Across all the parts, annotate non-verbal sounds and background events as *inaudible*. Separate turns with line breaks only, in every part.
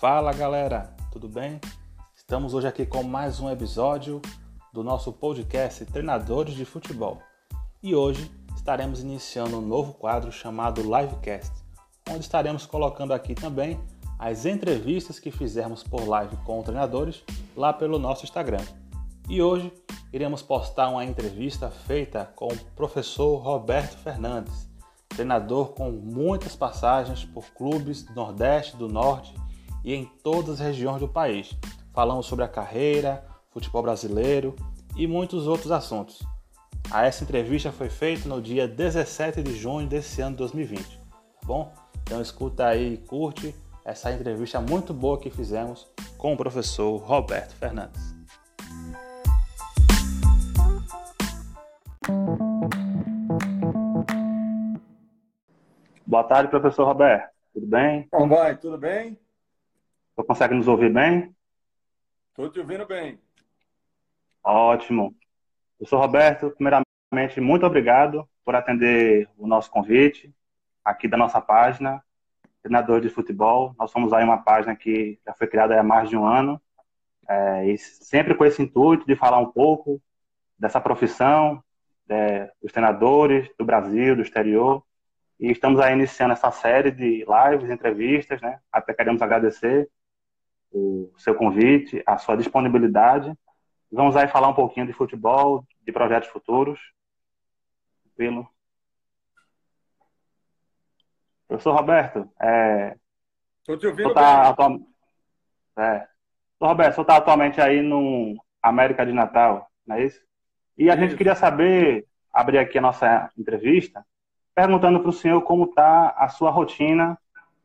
Fala galera, tudo bem? Estamos hoje aqui com mais um episódio do nosso podcast Treinadores de Futebol. E hoje estaremos iniciando um novo quadro chamado Livecast, onde estaremos colocando aqui também as entrevistas que fizemos por live com treinadores lá pelo nosso Instagram. E hoje iremos postar uma entrevista feita com o professor Roberto Fernandes, treinador com muitas passagens por clubes do Nordeste, do Norte e em todas as regiões do país. Falamos sobre a carreira, futebol brasileiro e muitos outros assuntos. A essa entrevista foi feita no dia 17 de junho desse ano de 2020, tá bom? Então escuta aí e curte essa entrevista muito boa que fizemos com o professor Roberto Fernandes. Boa tarde, professor Roberto. Tudo bem?
Como vai? Tudo bem?
Você consegue nos ouvir bem?
Estou te ouvindo bem.
Ótimo. Professor Roberto, primeiramente, muito obrigado por atender o nosso convite aqui da nossa página, Treinador de Futebol. Nós somos aí uma página que já foi criada há mais de um ano, é, e sempre com esse intuito de falar um pouco dessa profissão, é, dos treinadores do Brasil, do exterior. E estamos aí iniciando essa série de lives, entrevistas, né? Até queremos agradecer o seu convite, a sua disponibilidade. Vamos aí falar um pouquinho de futebol, de projetos futuros. Tranquilo? Professor Roberto, é...
Estou te ouvindo
tá atual... é. Roberto, você está atualmente aí no América de Natal, não é isso? E a isso. gente queria saber, abrir aqui a nossa entrevista, perguntando para o senhor como está a sua rotina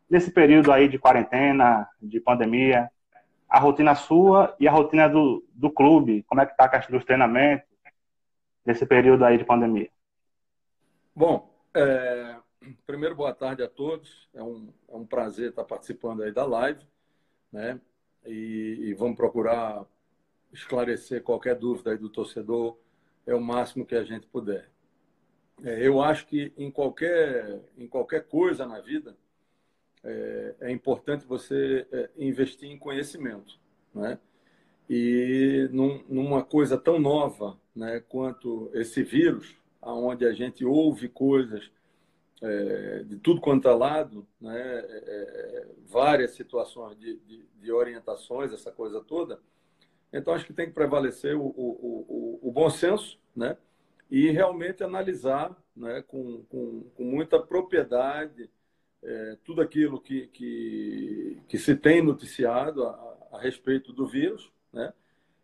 nesse período aí de quarentena, de pandemia, a rotina sua e a rotina do, do clube, como é que está a questão dos treinamentos nesse período aí de pandemia?
Bom, é, primeiro boa tarde a todos, é um, é um prazer estar participando aí da live, né, e, e vamos procurar esclarecer qualquer dúvida aí do torcedor, é o máximo que a gente puder. É, eu acho que em qualquer, em qualquer coisa na vida, é, é importante você é, investir em conhecimento, né? E num, numa coisa tão nova, né, quanto esse vírus, aonde a gente ouve coisas é, de tudo quanto é lado, né, é, é, várias situações de, de, de, orientações, essa coisa toda. Então, acho que tem que prevalecer o, o, o, o bom senso, né, e realmente analisar né, com, com, com muita propriedade é, tudo aquilo que, que, que, se tem noticiado a, a, respeito do vírus, né?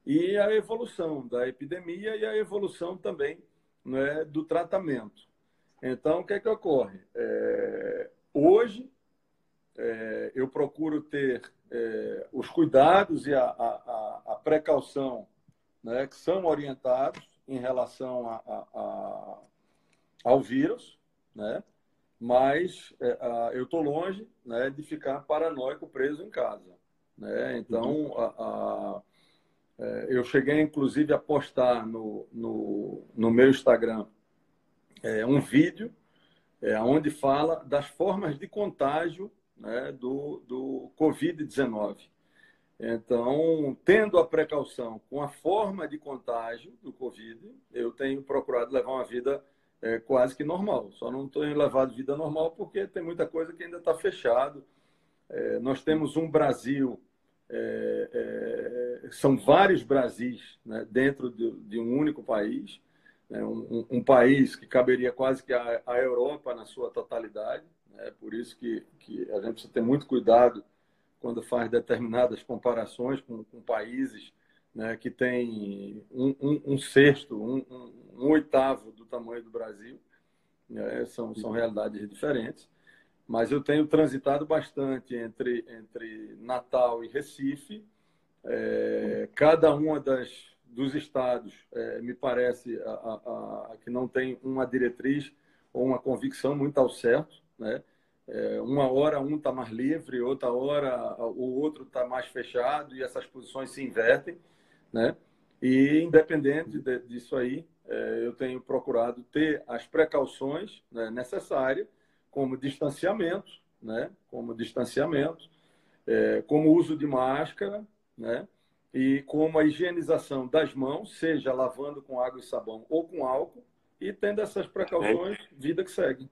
e a evolução da epidemia e a evolução também né, do tratamento. Então, o que é que ocorre? É, hoje, é, eu procuro ter é, os cuidados e a, a, a precaução né, que são orientados em relação a, ao vírus, né? Mas é, eu estou longe né, de ficar paranoico preso em casa. Né? Então, a, a, é, eu cheguei, inclusive, a postar no, no, no meu Instagram é, um vídeo é, onde fala das formas de contágio né, do, do Covid-19. Então, tendo a precaução com a forma de contágio do Covid, eu tenho procurado levar uma vida é, quase que normal. Só não estou em levado vida normal porque tem muita coisa que ainda está fechado. É, nós temos um Brasil, é, é são vários Brasis né, dentro de, de, um único país. Né, um, um, país que caberia quase que a, a Europa na sua totalidade. Né, por isso que, que a gente precisa ter muito cuidado quando faz determinadas comparações com, com países né, que têm um, um, um sexto, um, um oitavo do tamanho do Brasil. Né? São, são realidades diferentes. Mas eu tenho transitado bastante entre, entre Natal e Recife. É, cada uma das dos estados é, me parece a, a, a, que não tem uma diretriz ou uma convicção muito ao certo, né? É, uma hora um está mais livre, outra hora o outro está mais fechado e essas posições se invertem, né? E independente de, disso aí, é, eu tenho procurado ter as precauções né, necessárias, como distanciamento, né, como distanciamento, é, como uso de máscara, né? E como a higienização das mãos, seja lavando com água e sabão ou com álcool, e tendo essas precauções, vida que segue.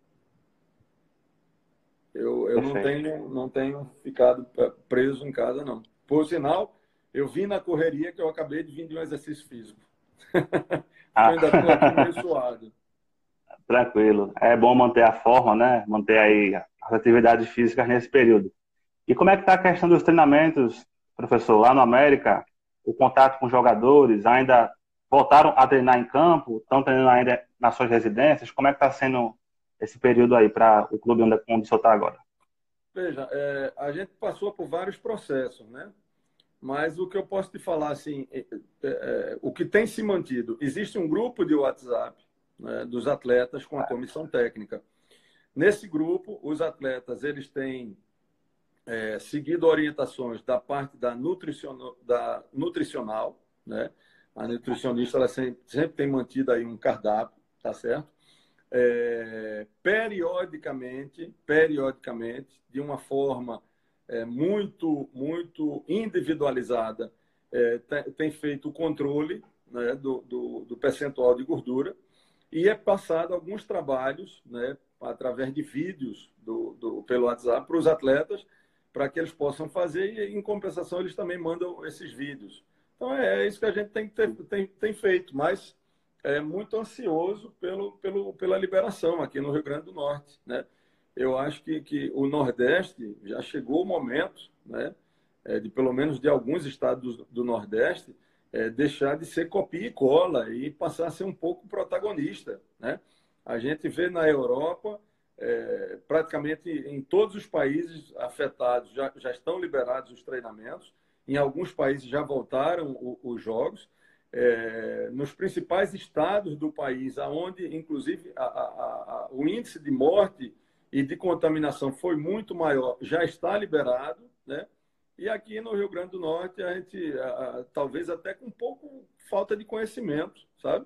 Eu, eu não, tenho, não tenho ficado preso em casa, não. Por sinal, eu vim na correria que eu acabei de vir de um exercício físico. *laughs* ah. ainda estou aqui meio suado. *laughs*
Tranquilo. É bom manter a forma, né? Manter aí as atividades físicas nesse período. E como é que está a questão dos treinamentos, professor? Lá no América, o contato com jogadores, ainda voltaram a treinar em campo? Estão treinando ainda nas suas residências? Como é que está sendo esse período aí para o clube onde, onde o senhor está agora?
Veja, é, a gente passou por vários processos, né? Mas o que eu posso te falar, assim, é, é, é o que tem se mantido, existe um grupo de WhatsApp né, dos atletas com a comissão técnica. Nesse grupo, os atletas eles têm é, seguido orientações da parte da, nutricional, da nutricional, né? A nutricionista ela sempre, sempre tem mantido aí um cardápio, tá certo? É, periodicamente, periodicamente, de uma forma é, muito, muito individualizada, é, tem, feito o controle né, do, do, do percentual de gordura e é passado alguns trabalhos, né, através de vídeos do, do pelo WhatsApp para os atletas, para que eles possam fazer e, em compensação, eles também mandam esses vídeos. Então, é, é isso que a gente tem, tem, tem feito, mas é muito ansioso pelo, pelo, pela liberação aqui no Rio Grande do Norte. Né? Eu acho que, que o Nordeste já chegou o momento, né, é, de pelo menos de alguns estados do, do Nordeste, é, deixar de ser copia e cola e passar a ser um pouco protagonista. Né? A gente vê na Europa, é, praticamente em todos os países afetados já, já estão liberados os treinamentos, em alguns países já voltaram o, os jogos. É, nos principais estados do país, aonde inclusive a, a, a, o índice de morte e de contaminação foi muito maior, já está liberado, né? E aqui no Rio Grande do Norte, a gente, a, talvez até com um pouco falta de conhecimento, sabe?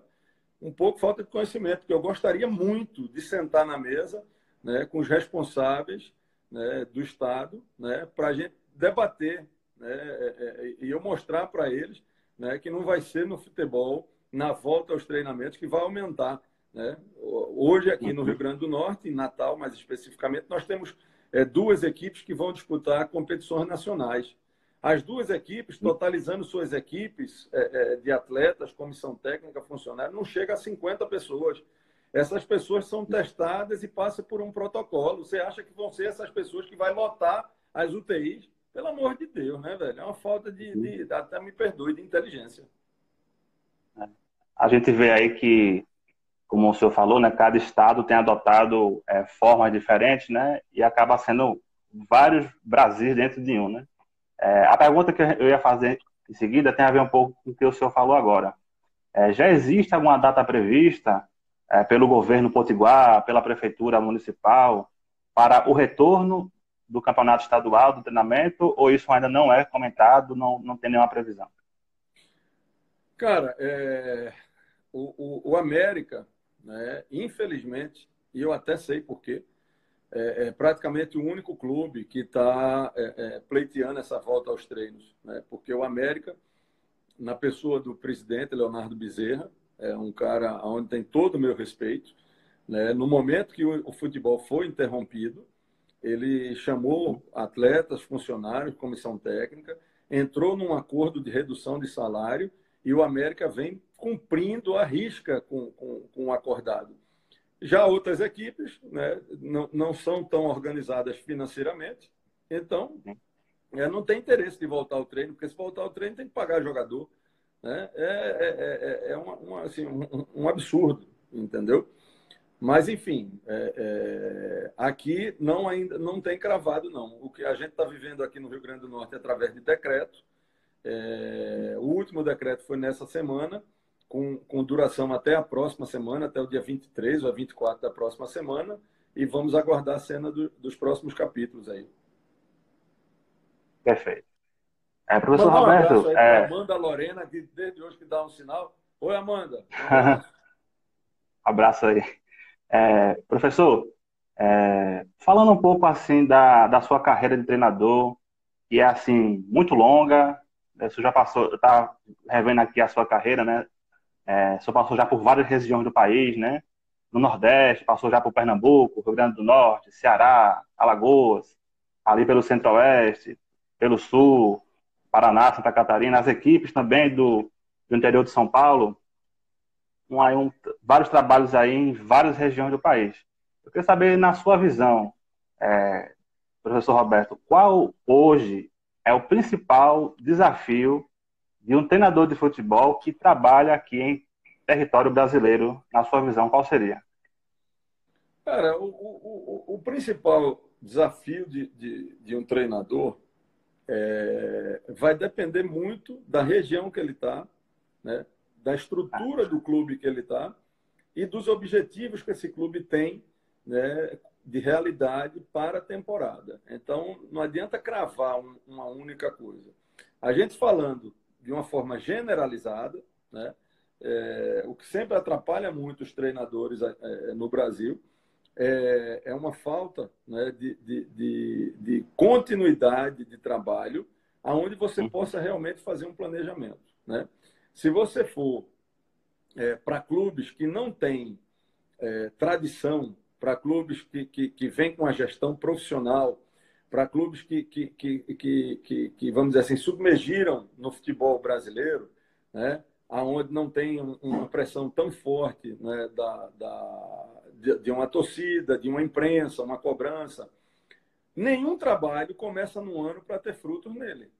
Um pouco falta de conhecimento, porque eu gostaria muito de sentar na mesa né, com os responsáveis né, do Estado né, para a gente debater né, é, é, e eu mostrar para eles né, que não vai ser no futebol, na volta aos treinamentos, que vai aumentar. Né? Hoje, aqui no Rio Grande do Norte, em Natal mais especificamente, nós temos é, duas equipes que vão disputar competições nacionais. As duas equipes, totalizando suas equipes é, é, de atletas, comissão técnica, funcionário, não chega a 50 pessoas. Essas pessoas são testadas e passam por um protocolo. Você acha que vão ser essas pessoas que vai lotar as UTIs? Pelo amor de Deus, né, velho? É uma falta de, de até me perdoe, de inteligência.
A gente vê aí que como o senhor falou, né, cada estado tem adotado é, formas diferentes, né, e acaba sendo vários Brasis dentro de um, né. É, a pergunta que eu ia fazer em seguida tem a ver um pouco com o que o senhor falou agora. É, já existe alguma data prevista é, pelo governo potiguar, pela prefeitura municipal, para o retorno do campeonato estadual, do treinamento, ou isso ainda não é comentado, não, não tem nenhuma previsão?
Cara, é, o, o, o América né? infelizmente, e eu até sei porquê, é, é praticamente o único clube que está é, é, pleiteando essa volta aos treinos. Né? Porque o América, na pessoa do presidente Leonardo Bezerra, é um cara onde tem todo o meu respeito. Né? No momento que o, o futebol foi interrompido, ele chamou atletas, funcionários, comissão técnica, entrou num acordo de redução de salário e o América vem cumprindo a risca com, com, com o acordado. Já outras equipes né, não, não são tão organizadas financeiramente, então é, não tem interesse de voltar ao treino, porque se voltar ao treino tem que pagar jogador. Né? É, é, é, é uma, uma, assim, um, um, absurdo, entendeu? Mas, enfim, é, é, aqui não ainda não tem cravado, não. O que a gente está vivendo aqui no Rio Grande do Norte é através de decreto. É, o último decreto foi nessa semana com, com duração até a próxima semana, até o dia 23 ou 24 da próxima semana, e vamos aguardar a cena do, dos próximos capítulos aí.
Perfeito. É, professor um Roberto.
É... Amanda Lorena, que desde hoje que dá um sinal. Oi, Amanda.
Um *laughs* abraço. aí. É, professor, é, falando um pouco assim da, da sua carreira de treinador que é assim muito longa. Você já passou, está revendo aqui a sua carreira, né? É, você passou já por várias regiões do país, né? No Nordeste, passou já por Pernambuco, Rio Grande do Norte, Ceará, Alagoas, ali pelo Centro-Oeste, pelo Sul, Paraná, Santa Catarina, as equipes também do, do interior de São Paulo, um, um, vários trabalhos aí em várias regiões do país. Eu queria saber, na sua visão, é, professor Roberto, qual hoje é o principal desafio de um treinador de futebol que trabalha aqui em território brasileiro, na sua visão, qual seria?
Cara, o, o, o principal desafio de, de, de um treinador é, vai depender muito da região que ele está, né, da estrutura do clube que ele está e dos objetivos que esse clube tem né, de realidade para a temporada. Então, não adianta cravar um, uma única coisa. A gente falando de uma forma generalizada, né, é, o que sempre atrapalha muito os treinadores é, no Brasil é, é uma falta né, de, de, de, de, continuidade de trabalho, aonde você uhum. possa realmente fazer um planejamento. Né? Se você for é, para clubes que não têm é, tradição, para clubes que, que, que vêm com a gestão profissional, para clubes que, que, que, que, que, vamos dizer assim, submergiram no futebol brasileiro, né? aonde não tem uma pressão tão forte né, da, da, de, de uma torcida, de uma imprensa, uma cobrança. Nenhum trabalho começa no ano para ter frutos nele.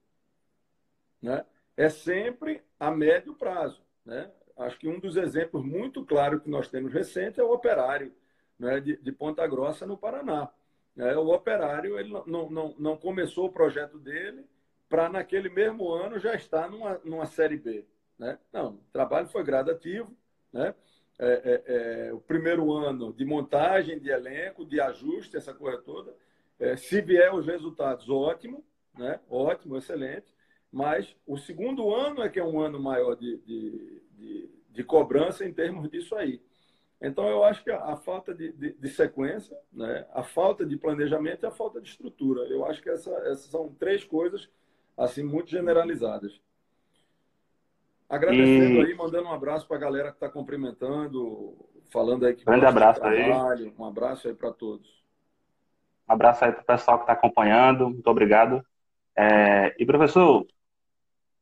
Né? É sempre a médio prazo. Né? Acho que um dos exemplos muito claros que nós temos recente é o operário né, de, de Ponta Grossa, no Paraná. É, o operário ele não, não, não começou o projeto dele para, naquele mesmo ano, já estar numa, numa Série B. Né? Não, o trabalho foi gradativo. Né? É, é, é, o primeiro ano de montagem de elenco, de ajuste, essa coisa toda. É, se vier os resultados, ótimo, né? ótimo, excelente. Mas o segundo ano é que é um ano maior de, de, de, de cobrança em termos disso aí. Então, eu acho que a, a falta de, de, de, sequência, né? a falta de planejamento e a falta de estrutura. Eu acho que essa, essas são três coisas assim muito generalizadas. Agradecendo e... aí, mandando um abraço para a galera que está cumprimentando, falando aí que
Grande abraço trabalho.
Aí. Um abraço aí para todos.
Um abraço aí para o pessoal que está acompanhando. Muito obrigado. É... E, professor,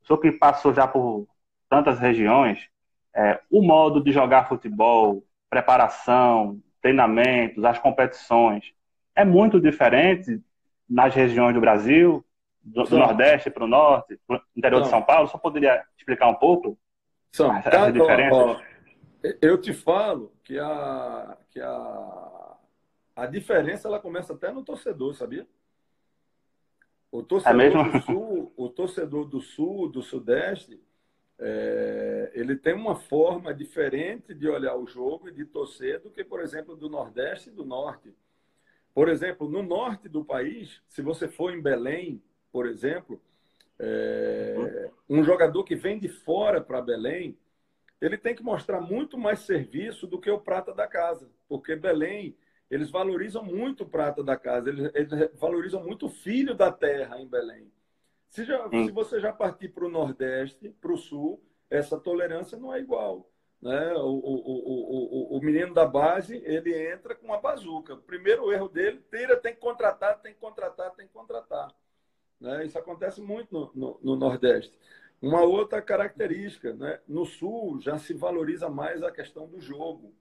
o senhor que passou já por tantas regiões, é, o modo de jogar futebol, preparação, treinamentos, as competições, é muito diferente nas regiões do Brasil, do, do Nordeste para o Norte, do interior São. de São Paulo? Só poderia explicar um pouco
São. essa Cada, diferença? Ó, eu te falo que a, que a, a diferença ela começa até no torcedor, sabia? O torcedor, é do sul, o torcedor do sul, do sudeste, é, ele tem uma forma diferente de olhar o jogo e de torcer do que, por exemplo, do Nordeste e do Norte. Por exemplo, no norte do país, se você for em Belém, por exemplo, é, um jogador que vem de fora para Belém, ele tem que mostrar muito mais serviço do que o prata da casa, porque Belém eles valorizam muito o prata da casa, eles, eles valorizam muito o filho da terra em Belém. Se, já, se você já partir para o Nordeste, para o Sul, essa tolerância não é igual. Né? O, o, o, o, menino da base, ele entra com uma bazuca. O primeiro erro dele, tira, tem que contratar, tem que contratar, tem que contratar. Né? Isso acontece muito no, no, no, Nordeste. Uma outra característica, né? no Sul já se valoriza mais a questão do jogo.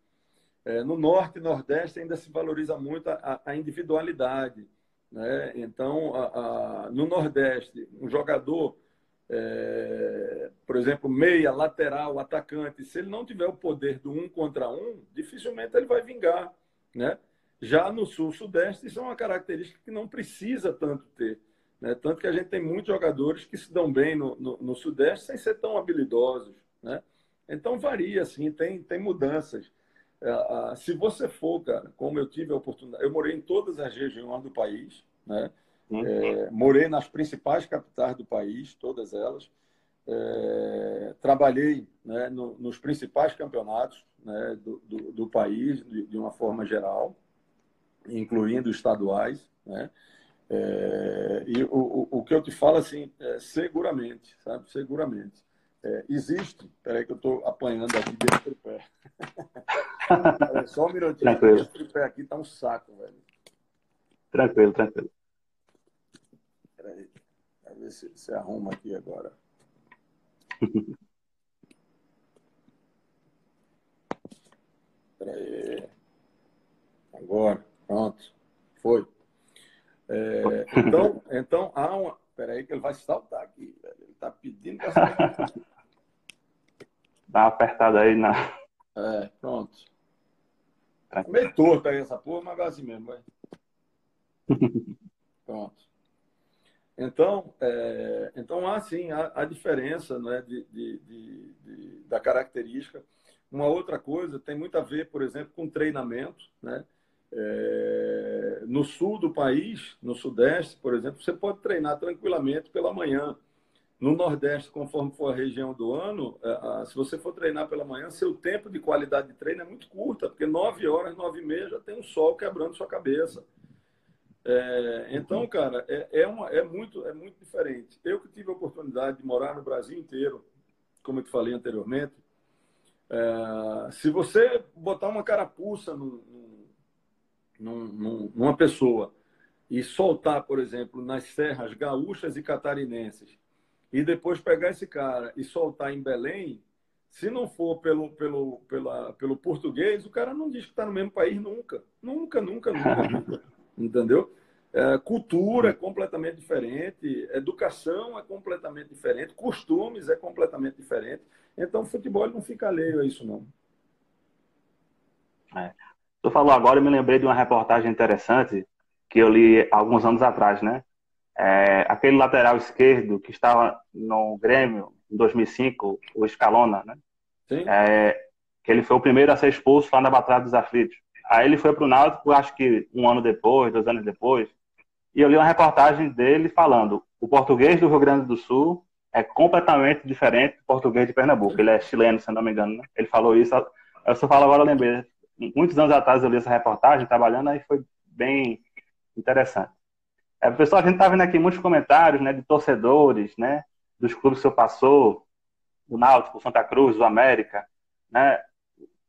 É, no Norte e Nordeste ainda se valoriza muito a, a individualidade. Né? Então, a, a, no Nordeste, um jogador, é, por exemplo, meia, lateral, atacante, se ele não tiver o poder do um contra um, dificilmente ele vai vingar. Né? Já no Sul-Sudeste, isso é uma característica que não precisa tanto ter. Né? Tanto que a gente tem muitos jogadores que se dão bem no, no, no Sudeste sem ser tão habilidosos. Né? Então varia, assim, tem, tem mudanças. É, se você for, cara, como eu tive a oportunidade, eu morei em todas as regiões do país, né? Uhum. É, morei nas principais capitais do país, todas elas. É, trabalhei né, no, nos principais campeonatos né, do, do, do, país, de, de, uma forma geral, incluindo estaduais. Né? É, e o, o, que eu te falo, assim, é, seguramente, sabe? Seguramente. É, existe. Peraí que eu estou apanhando aqui dentro do *laughs* só um minutinho.
Tranquilo.
Aqui tá um saco, velho.
Tranquilo, tranquilo.
Peraí. Vamos ver se, se arruma aqui agora. *laughs* Peraí. Agora, pronto. Foi. É, então, então, há uma. Peraí, que ele vai saltar aqui. Velho. Ele está pedindo para saltar. *laughs*
Dá uma apertada aí na.
É, pronto. Tá meio torto aí essa porra, mas assim mesmo, vai. *laughs* Pronto. Então, é, então há sim a, diferença né, de, de, de, de, da característica. Uma outra coisa tem muito a ver, por exemplo, com treinamento. Né? É, no sul do país, no sudeste, por exemplo, você pode treinar tranquilamente pela manhã. No Nordeste, conforme for a região do ano, é, se você for treinar pela manhã, seu tempo de qualidade de treino é muito curta, porque nove horas, nove e meia já tem um sol quebrando sua cabeça. É, então, cara, é, é, uma, é, muito, é muito diferente. Eu que tive a oportunidade de morar no Brasil inteiro, como eu te falei anteriormente, é, se você botar uma carapuça num, num, numa pessoa e soltar, por exemplo, nas serras gaúchas e catarinenses, e depois pegar esse cara e soltar em Belém, se não for pelo, pelo, pela, pelo português, o cara não diz que está no mesmo país nunca. Nunca, nunca, nunca, nunca. *laughs* Entendeu? É, cultura é completamente diferente, educação é completamente diferente, costumes é completamente diferente. Então, o futebol não fica alheio a isso, não.
É. Tu falou agora, eu me lembrei de uma reportagem interessante que eu li alguns anos atrás, né? É, aquele lateral esquerdo que estava no Grêmio em 2005, o Escalona, né?
Sim.
É, que ele foi o primeiro a ser expulso lá na Batalha dos Aflitos. Aí ele foi para o Náutico, acho que um ano depois, dois anos depois, e eu li uma reportagem dele falando o português do Rio Grande do Sul é completamente diferente do português de Pernambuco. Ele é chileno, se não me engano. Né? Ele falou isso. Eu só falo agora, eu lembrei. Muitos anos atrás eu li essa reportagem, trabalhando, aí foi bem interessante. É, pessoal, a gente está vendo aqui muitos comentários né, de torcedores, né, dos clubes que o senhor passou, o Náutico, o Santa Cruz, o América, né,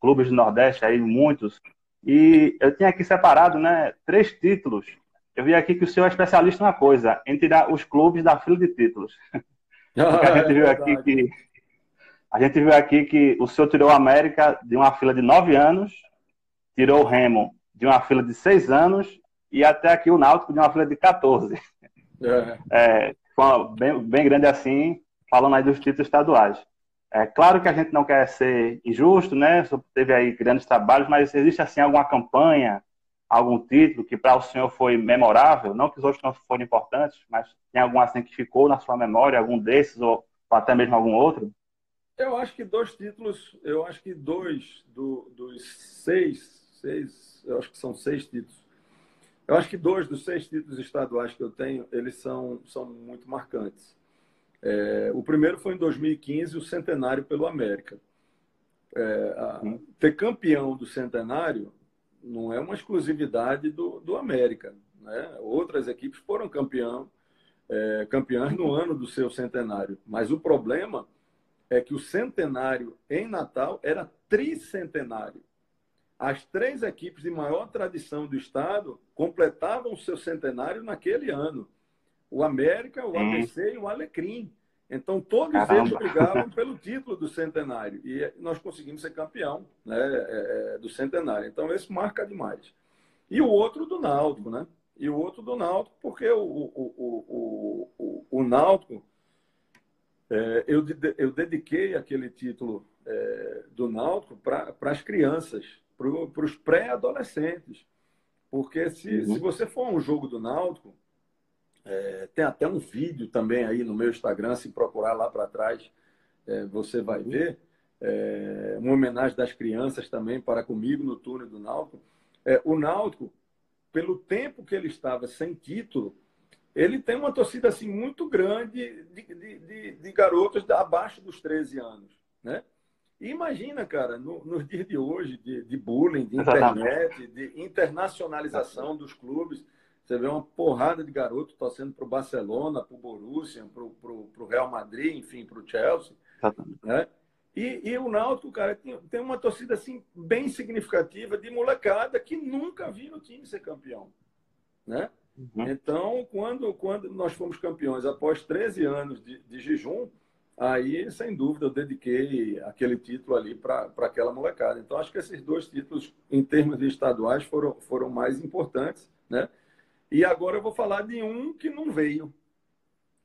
clubes do Nordeste, aí muitos. E eu tinha aqui separado né, três títulos eu vi aqui que o senhor é especialista numa coisa, em tirar os clubes da fila de títulos. *laughs* A gente é viu aqui que a gente viu aqui que o senhor tirou o América de uma fila de nove anos, tirou o Remo de uma fila de seis anos e até aqui o Náutico de uma fila de 14. É. É, bem, bem grande assim, falando aí dos títulos estaduais. É claro que a gente não quer ser injusto, né? Teve aí grandes trabalhos, mas existe assim alguma campanha algum título que para o senhor foi memorável? Não que os outros não foram importantes, mas tem algum assim que ficou na sua memória, algum desses ou, ou até mesmo algum outro?
Eu acho que dois títulos, eu acho que dois do, dos seis, seis, eu acho que são seis títulos. Eu acho que dois dos seis títulos estaduais que eu tenho, eles são, são muito marcantes. É, o primeiro foi em 2015, o centenário pelo América. É, a, ter campeão do centenário não é uma exclusividade do, do América. Né? Outras equipes foram campeão, é, campeãs no ano do seu centenário. Mas o problema é que o centenário em Natal era tricentenário. As três equipes de maior tradição do estado completavam o seu centenário naquele ano. O América, o ABC e o Alecrim. Então, todos Caramba. eles brigavam pelo título do centenário. E nós conseguimos ser campeão né, é, é, do centenário. Então, esse marca demais. E o outro do Náutico, né? E o outro do Náutico, porque o, o, o, o, o Náutico, é, eu, eu dediquei aquele título é, do Náutico para as crianças, para os pré-adolescentes. Porque se, uhum. se você for um jogo do Náutico, é, tem até um vídeo também aí no meu Instagram, se procurar lá para trás, é, você vai ver. É, uma homenagem das crianças também para comigo no túnel do Náutico. É, o Náutico, pelo tempo que ele estava sem título, ele tem uma torcida assim muito grande de, de, de, de garotos abaixo dos 13 anos, né? E imagina, cara, no, nos dias de hoje, de, de bullying, de internet, de internacionalização dos clubes, Você vê uma porrada de garoto torcendo para o Barcelona, para o Borussia, para o Real Madrid, enfim, para o Chelsea. Né? E, e, o Náutico, cara, tem, tem uma torcida assim, bem significativa de molecada que nunca viu o time ser campeão. Né? Uhum. Então, quando, quando nós fomos campeões após 13 anos de, de jejum, aí, sem dúvida, eu dediquei aquele título ali para aquela molecada. Então, acho que esses dois títulos, em termos de estaduais, foram, foram mais importantes. Né? E agora eu vou falar de um que não veio,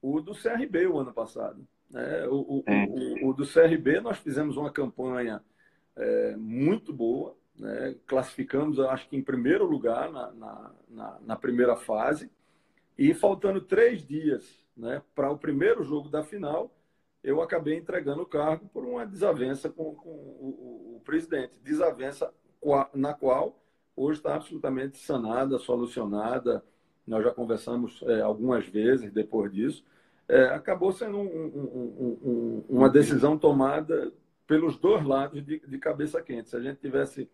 o do CRB o ano passado. Né? O, o, o, o, do CRB, nós fizemos uma campanha é, muito boa, né? classificamos, acho que em primeiro lugar na, na, na, na primeira fase, e faltando três dias né, para o primeiro jogo da final, eu acabei entregando o cargo por uma desavença com, com o, o, presidente. Desavença na qual hoje está absolutamente sanada, solucionada. Nós já conversamos é, algumas vezes depois disso é, acabou sendo um, um, um, uma decisão tomada pelos dois lados de, de, cabeça quente. Se a gente tivesse,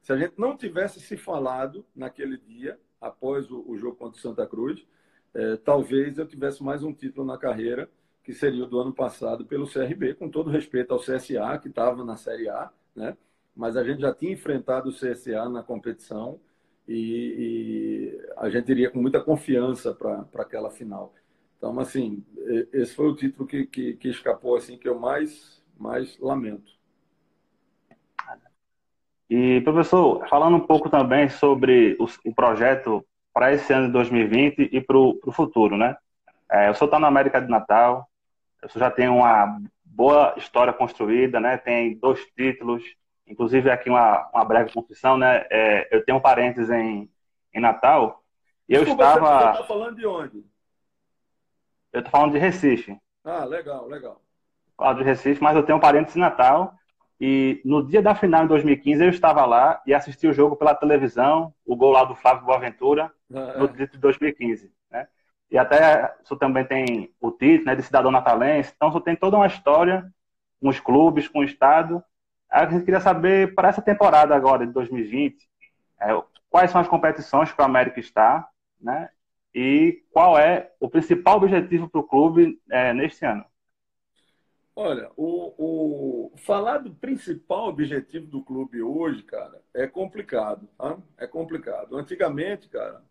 se a gente não tivesse se falado naquele dia após o, o jogo contra o Santa Cruz, é, talvez eu tivesse mais um título na carreira que seria o do ano passado pelo CRB, com todo respeito ao CSA que estava na Série A, né? Mas a gente já tinha enfrentado o CSA na competição e, e a gente iria com muita confiança para aquela final. Então, assim, esse foi o título que, que, que escapou, assim, que eu mais, mais lamento.
E, professor, falando um pouco também sobre o, o projeto para esse ano de 2020 e para o futuro, né? É, o senhor está na América de Natal, senhor já tem uma boa história construída, né? Tem dois títulos, inclusive aqui uma, uma breve confissão, né? É, eu tenho parentes em, em Natal e eu Desculpa, estava... Você
está falando de onde?
Eu tô falando de Recife.
Ah, legal, legal.
Falo de Recife, mas eu tenho parentes em Natal. E no dia da final em 2015 eu estava lá e assisti o jogo pela televisão, o gol lá do Flávio Boaventura, ah, no título de 2015. E até isso também tem o título né, de cidadão natalense, então você tem toda uma história com os clubes, com o Estado. A gente queria saber, para essa temporada agora de 2020, é, quais são as competições que o América está, né? e qual é o principal objetivo para o clube é, neste ano?
Olha, o, o, falar do principal objetivo do clube hoje, cara, é complicado, tá? É complicado. Antigamente, cara,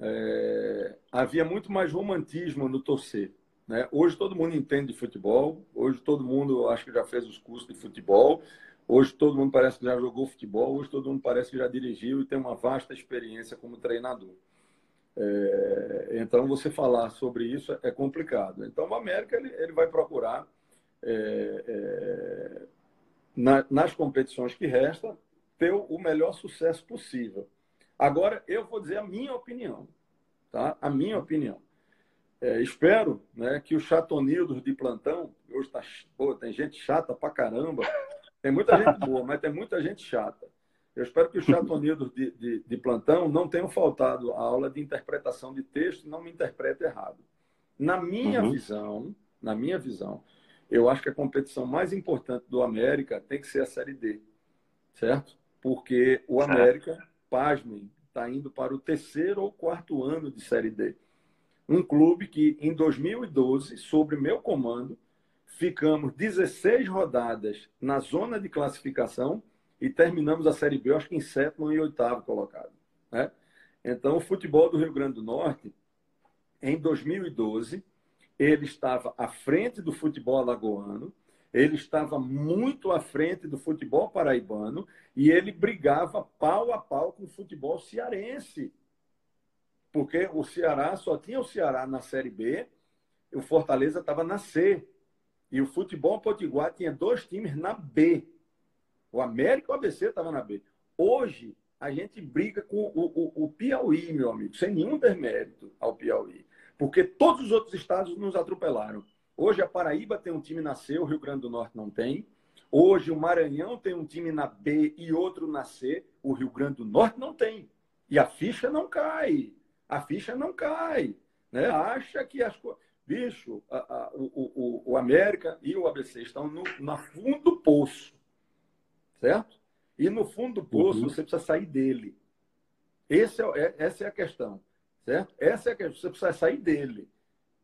é, havia muito mais romantismo no torcer. Né? Hoje todo mundo entende de futebol, hoje todo mundo acho que já fez os cursos de futebol, hoje todo mundo parece que já jogou futebol, hoje todo mundo parece que já dirigiu e tem uma vasta experiência como treinador. É, então, você falar sobre isso é complicado. Então, o América ele, ele vai procurar, é, é, na, nas competições que restam, ter o melhor sucesso possível. Agora, eu vou dizer a minha opinião. Tá? A minha opinião. É, espero né, que o Chatonildo de plantão, hoje tá, pô, tem gente chata pra caramba, tem muita gente boa, mas tem muita gente chata. Eu espero que os chatonidos de, de, de, plantão não tenham faltado a aula de interpretação de texto e não me interprete errado. Na minha uhum. visão, na minha visão, eu acho que a competição mais importante do América tem que ser a Série D, certo? Porque o. América, pasmem, está indo para o terceiro ou quarto ano de Série D. Um clube que, em 2012, sobre meu comando, ficamos 16 rodadas na zona de classificação e terminamos a Série B, acho que em sétimo e oitavo colocado. Né? Então, o futebol do Rio Grande do Norte, em 2012, ele estava à frente do futebol alagoano, ele estava muito à frente do futebol paraibano e ele brigava pau a pau com o futebol cearense. Porque o Ceará só tinha o Ceará na Série B, o Fortaleza estava na C. E o futebol potiguar tinha dois times na B. O América e o ABC estavam na B. Hoje, a gente briga com o, o, o, Piauí, meu amigo, sem nenhum demérito ao Piauí. Porque todos os outros estados nos atropelaram. Hoje a Paraíba tem um time na C, o Rio Grande do Norte não tem. Hoje o Maranhão tem um time na B e outro na C, o Rio Grande do Norte não tem. E a ficha não cai. A ficha não cai. Né? Acha que as coisas. Bicho, a, a, o, o, o América e o ABC estão no, na fundo do poço certo? E no fundo do poço, uhum. você precisa sair dele. Esse é, é, essa é a questão. Certo? Essa é a questão. Você precisa sair dele.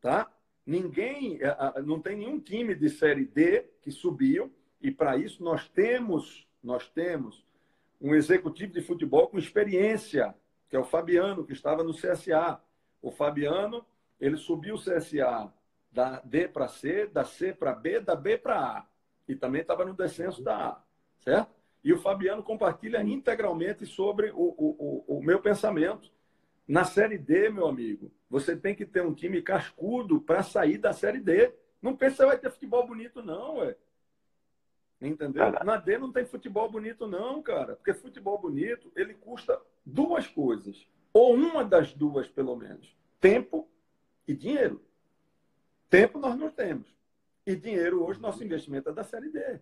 Tá? Ninguém, não tem nenhum time de série D que subiu, e para isso nós temos, nós temos um executivo de futebol com experiência, que é o Fabiano, que estava no CSA. O Fabiano, ele subiu o CSA da D para C, da C para B, da B para A. E também estava no descenso da A, certo? E o Fabiano compartilha integralmente sobre o, o, o, o meu pensamento. Na Série D, meu amigo, você tem que ter um time cascudo para sair da Série D. Não pensa que vai ter futebol bonito, não, ué. Entendeu? Na D não tem futebol bonito, não, cara. Porque futebol bonito, ele custa duas coisas. Ou uma das duas, pelo menos. Tempo e dinheiro. Tempo nós não temos. E dinheiro hoje, nosso investimento é da Série D.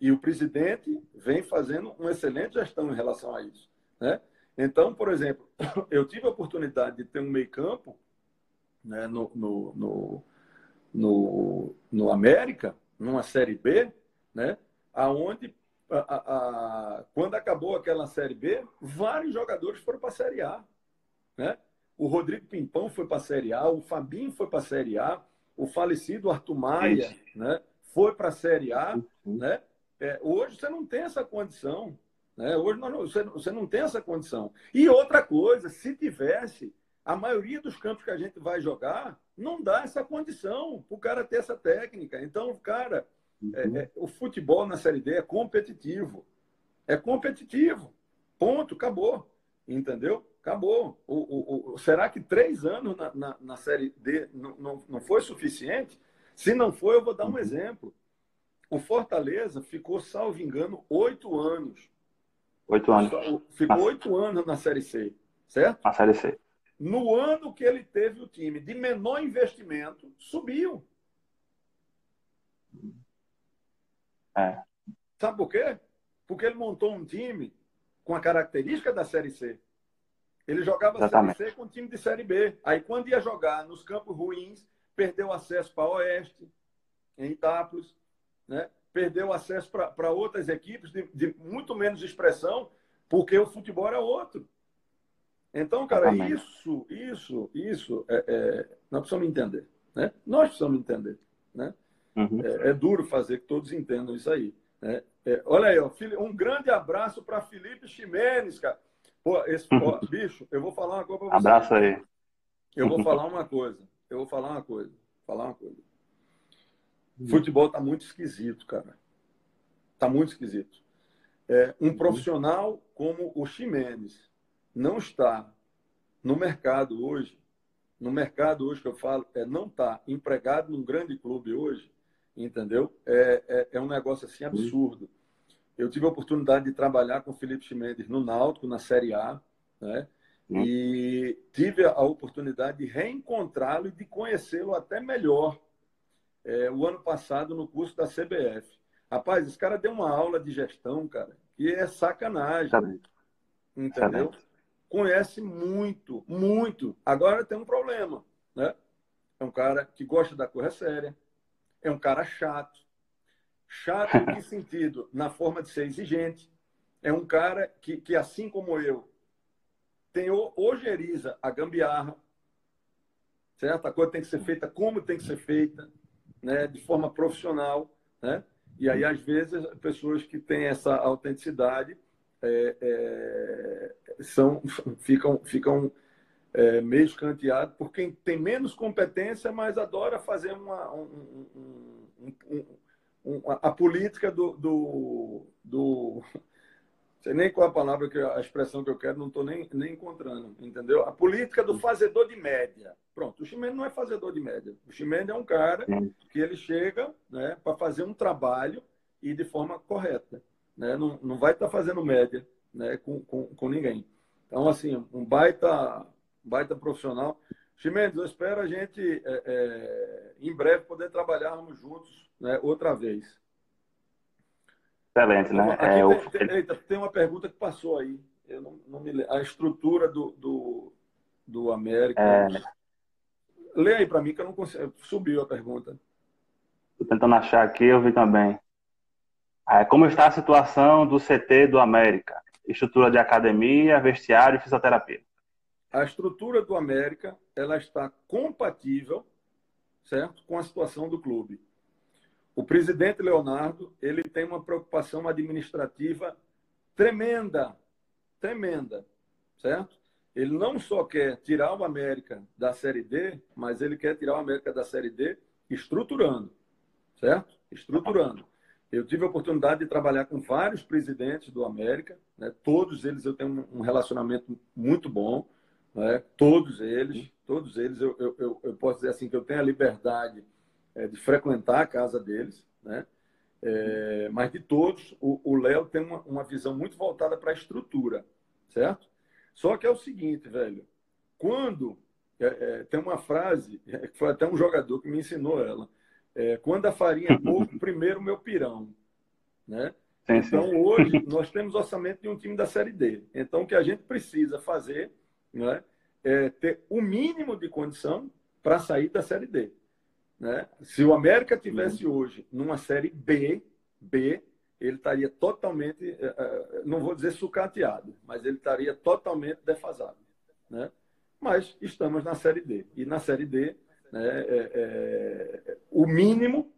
E o presidente vem fazendo uma excelente gestão em relação a isso. Né? Então, por exemplo, *coughs* eu tive a oportunidade de ter um meio campo né, no, no, no, no, no América, numa Série B, né, aonde a, a, a, quando acabou aquela Série B, vários jogadores foram para a Série A. Né? O Rodrigo Pimpão foi para a Série A, o Fabinho foi para a Série A, o falecido Arthur Maia né, foi para a Série A. Né? É, hoje você não tem essa condição. Né? Hoje não, você, você não tem essa condição. E outra coisa, se tivesse, a maioria dos campos que a gente vai jogar não dá essa condição para o cara ter essa técnica. Então, cara, é, uhum. é, é, o futebol na Série D é competitivo. É competitivo. Ponto, acabou. Entendeu? Acabou. O, o, o, será que três anos na, na, na Série D não, não, não, foi suficiente? Se não foi, eu vou dar um uhum. exemplo. O Fortaleza ficou, salvo engano, oito anos.
Oito anos.
Ficou oito anos na Série C, certo?
Na Série C.
No ano que ele teve o time de menor investimento, subiu.
É.
Sabe por quê? Porque ele montou um time com a característica da Série C. Ele jogava Exatamente. Série C com time de Série B. Aí, quando ia jogar nos campos ruins, perdeu acesso para Oeste, em Itápolis, né? Perdeu acesso para outras equipes de, de, muito menos expressão, porque o futebol era outro. Então, cara, isso, isso, isso, é, é, nós precisamos entender. Né? Nós precisamos entender. Né? Uhum. É, é, duro fazer que todos entendam isso aí. Né? É, olha aí, ó, um grande abraço para Felipe Ximenes, cara. Pô, esse, ó, *laughs* bicho, eu vou falar uma coisa para você.
Abraço aí.
Eu vou falar uma coisa. Eu vou falar uma coisa. Falar uma coisa. O futebol tá muito esquisito, cara. Tá muito esquisito. É, um profissional como o Ximenes não está no mercado hoje, no mercado hoje que eu falo, é, não está empregado num grande clube hoje, entendeu? É, é, é, um negócio assim absurdo. Eu tive a oportunidade de trabalhar com o Felipe Chimendes no Náutico, na Série A, né? E tive a oportunidade de reencontrá-lo e de conhecê-lo até melhor é, o ano passado no curso da CBF. Rapaz, esse cara deu uma aula de gestão, cara, que é sacanagem. Exatamente. Entendeu? Exatamente. Conhece muito, muito. Agora tem um problema, né? É um cara que gosta da coisa séria, é um cara chato. Chato em que *laughs* sentido? Na forma de ser exigente. É um cara que, que assim como eu, tem ojeriza a gambiarra, certo? A coisa tem que ser feita como tem que ser feita, né? de forma profissional. Né? E aí, às vezes, pessoas que têm essa autenticidade é, é, são, ficam, ficam é, meio escanteado por quem tem menos competência, mas adora fazer uma, um, um, um, a política do, do, do sei nem qual a palavra, que a expressão que eu quero, não estou nem, nem encontrando, entendeu? A política do fazedor de média. Pronto, o Chimene não é fazedor de média. O Chimene é um cara que ele chega né, para fazer um trabalho e de forma correta. Né? Não, não vai estar tá fazendo média né, com, com, com ninguém. Então, assim, um baita baita profissional. Chimenez, eu espero a gente, é, é, em breve, poder trabalharmos juntos né, outra vez.
Excelente, né?
Aqui é, tem, tem, eita, tem, uma pergunta que passou aí. Eu não, não me lembro. A estrutura do, do, do América. É... Lê aí para mim que eu não consigo. Subiu a pergunta.
Estou tentando achar aqui, eu vi também. É, como está a situação do CT do América? Estrutura de academia, vestiário e fisioterapia.
a estrutura do América ela está compatível, certo, com a situação do clube. O presidente Leonardo ele tem uma preocupação administrativa tremenda, tremenda, certo? Ele não só quer tirar o América da Série D, mas ele quer tirar o América da Série D estruturando, certo? Estruturando. Eu tive a oportunidade de trabalhar com vários presidentes do América, né? todos eles eu tenho um relacionamento muito bom, né? todos eles, todos eles eu, eu, eu, posso dizer assim que eu tenho a liberdade é, de frequentar a casa deles, né? É, mas de todos, o Léo tem uma, uma visão muito voltada para a estrutura, certo? Só que é o seguinte, velho, quando é, é, tem uma frase é, que foi até um jogador que me ensinou ela, é, quando a farinha é pouco, *laughs* primeiro meu pirão, né? Sim, então sim. hoje nós temos orçamento de um time da série D. Então o que a gente precisa fazer, né, é ter o mínimo de condição para sair da série D. Né? Se o América tivesse uhum. hoje numa série B, B, ele estaria totalmente, eh, eh, não vou dizer sucateado, mas ele estaria totalmente defasado. Né? Mas estamos na série D. E na série D, né, é, é, o mínimo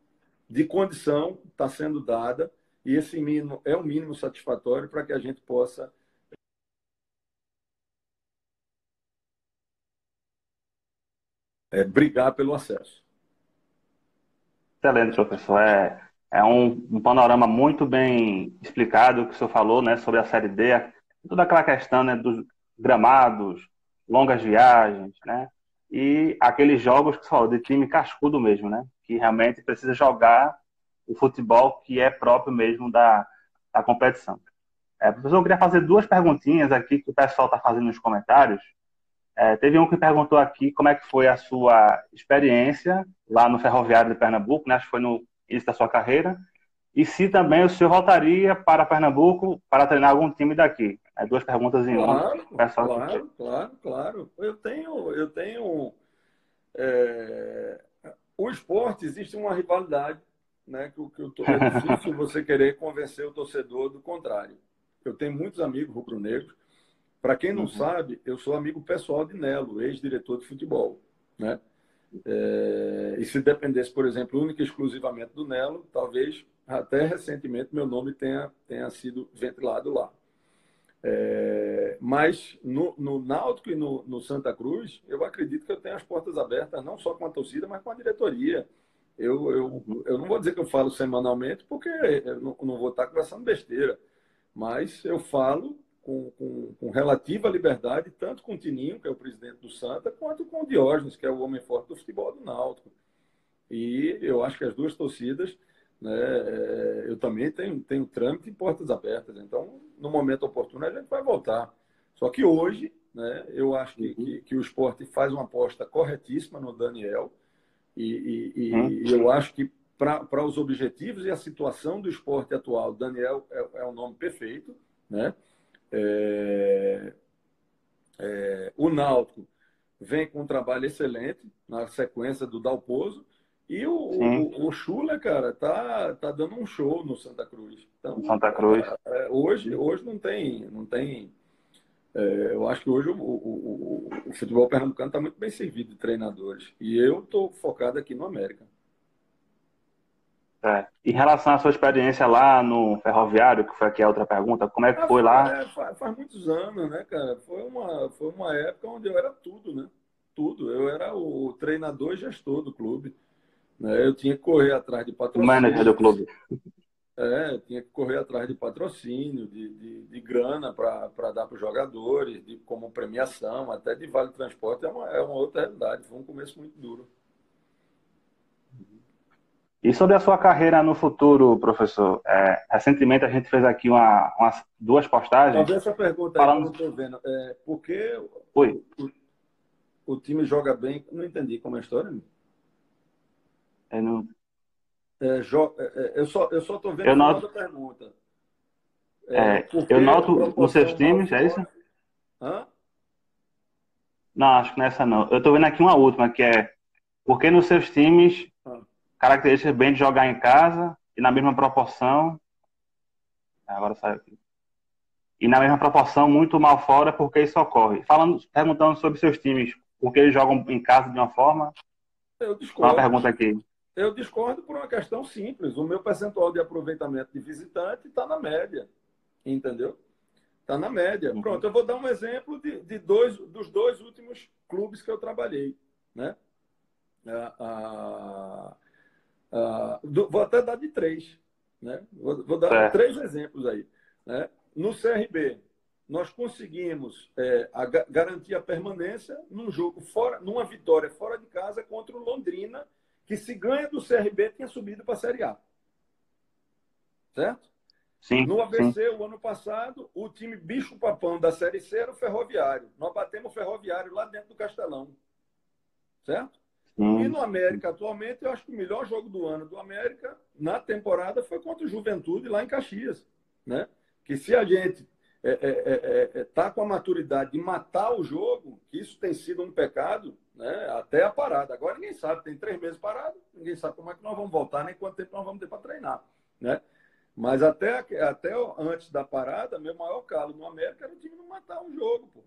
de condição está sendo dada, e esse mínimo é o um mínimo satisfatório para que a gente possa é, brigar pelo acesso.
Excelente, professor. É, é um, um, panorama muito bem explicado que o senhor falou né, sobre a Série D, toda aquela questão né, dos gramados, longas viagens, né? E aqueles jogos que falou de time cascudo mesmo, né? Que realmente precisa jogar o futebol que é próprio mesmo da, da competição. É, professor, eu queria fazer duas perguntinhas aqui que o pessoal está fazendo nos comentários. É, teve um que perguntou aqui como é que foi a sua experiência lá no Ferroviário de Pernambuco, né? acho que foi no início da sua carreira, e se também o senhor voltaria para Pernambuco para treinar algum time daqui. É, duas perguntas em
claro, uma. Pessoal claro, claro, claro. Eu tenho, eu tenho é... o esporte existe uma rivalidade, né? Que, que eu é difícil *laughs* você querer convencer o torcedor do contrário. Eu tenho muitos amigos rubro-negros para quem não uhum. sabe, eu sou amigo pessoal de Nelo, ex-diretor de futebol. Né? É, e se dependesse, por exemplo, única e exclusivamente do Nelo, talvez até recentemente meu nome tenha, tenha sido ventilado lá. É, mas no, no Náutico e no, no, Santa Cruz, eu acredito que eu tenho as portas abertas, não só com a torcida, mas com a diretoria. Eu, eu, eu não vou dizer que eu falo semanalmente, porque eu não, não vou estar conversando besteira, mas eu falo com, com, com, relativa liberdade, tanto com o Tininho, que é o presidente do Santa, quanto com o Diógenes, que é o homem forte do futebol do Náutico. E eu acho que as duas torcidas, né, é, eu também tenho, tenho trâmite e portas abertas. Então, no momento oportuno, a gente vai voltar. Só que hoje, né, eu acho que, que, que, o esporte faz uma aposta corretíssima no Daniel. E, e, e, uhum. eu acho que para os objetivos e a situação do esporte atual, Daniel é, é um nome perfeito, né? É, é, o Náutico vem com um trabalho excelente na sequência do Dalpozo. E o, o, o Schuller, cara, tá, tá dando um show no Santa Cruz. Então,
Santa Cruz.
É, hoje, hoje não tem. Não tem é, eu acho que hoje o, o, o futebol pernambucano está muito bem servido de treinadores. E eu estou focado aqui no América.
É. Em relação à sua experiência lá no ferroviário, que foi aqui a outra pergunta, como é que foi lá?
É, faz, faz, muitos anos, né, cara? Foi uma, foi uma época onde eu era tudo, né? Tudo. Eu era o treinador e gestor do clube. Né? Eu tinha que correr atrás de patrocínio.
O manager do clube.
É, tinha que correr atrás de patrocínio, de, de, de grana para dar para os jogadores, de, como premiação, até de vale transporte, é uma, é uma outra realidade. Foi um começo muito duro.
E sobre a sua carreira no futuro, professor? É, recentemente a gente fez aqui uma, umas duas postagens.
Talvez essa pergunta falando... aí eu não estou vendo. É, por que
Oi.
O, o, time joga bem? Não entendi como é a história.
Eu não.
É, jo... É, é, eu só eu só estou vendo eu
noto...
pergunta.
É, eu noto nos seus times, é isso?
Hã?
Não, acho que nessa não. Eu estou vendo aqui uma última, que é porque nos seus times características bem de jogar em casa e na mesma proporção. Agora sai aqui. e na mesma proporção muito mal fora porque isso ocorre. Falando, perguntando sobre seus times, porque eles jogam em casa de uma forma?
Eu discordo.
Uma pergunta aqui.
Eu discordo por uma questão simples. O meu percentual de aproveitamento de visitante está na média. Entendeu? Está na média. Uhum. Pronto, eu vou dar um exemplo de, de, dois, dos dois últimos clubes que eu trabalhei. Né? Ah, ah, do, vou até dar de três. Né? Vou, vou dar é. três exemplos aí. Né? No CRB, nós conseguimos é, a, garantir a permanência num jogo fora, numa vitória fora de casa contra o Londrina, que se ganha do CRB tinha subido para a Série A. Certo?
Sim,
no ABC,
sim.
o ano passado, o time bicho-papão da Série C era o Ferroviário. Nós batemos o Ferroviário lá dentro do Castelão. Certo? Sim. E no América, atualmente, eu acho que o melhor jogo do ano do América, na temporada, foi contra o Juventude, lá em Caxias. Né? Que se a gente está é, é, é, é tá com a maturidade de matar o jogo, que isso tem sido um pecado, né? até a parada. Agora ninguém sabe, tem três meses parado, ninguém sabe como é que nós vamos voltar, nem quanto tempo nós vamos ter para treinar. Né? Mas até, até antes da parada, meu maior calo no América era o time não matar um jogo, pô.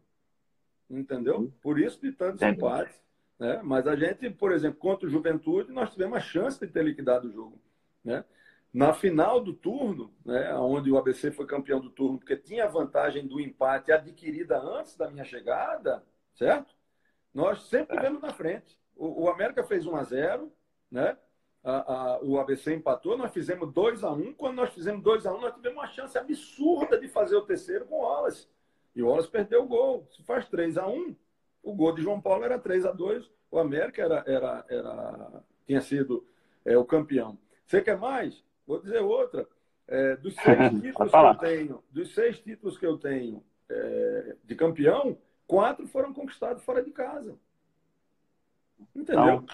Entendeu? Por isso de tantos é. empates. Né? Mas a gente, por exemplo, contra o Juventude, nós tivemos a chance de ter liquidado o jogo. Né? Na final do turno, né, onde o ABC foi campeão do turno, porque tinha a vantagem do empate adquirida antes da minha chegada, certo? Nós sempre tivemos na frente. O, o América fez 1 a 0 né? A, a, o ABC empatou, nós fizemos 2 a 1 Quando nós fizemos 2 a 1 nós tivemos uma chance absurda de fazer o terceiro com o Wallace. E o Wallace perdeu o gol. Se faz 3 a 1 o gol de João Paulo era 3 a 2 o América era, era, era, tinha sido é, o campeão. Você quer mais? Vou dizer outra. É, dos *laughs* seis títulos que eu tenho, dos seis títulos que eu tenho é, de campeão, quatro foram conquistados fora de casa. Entendeu? Não.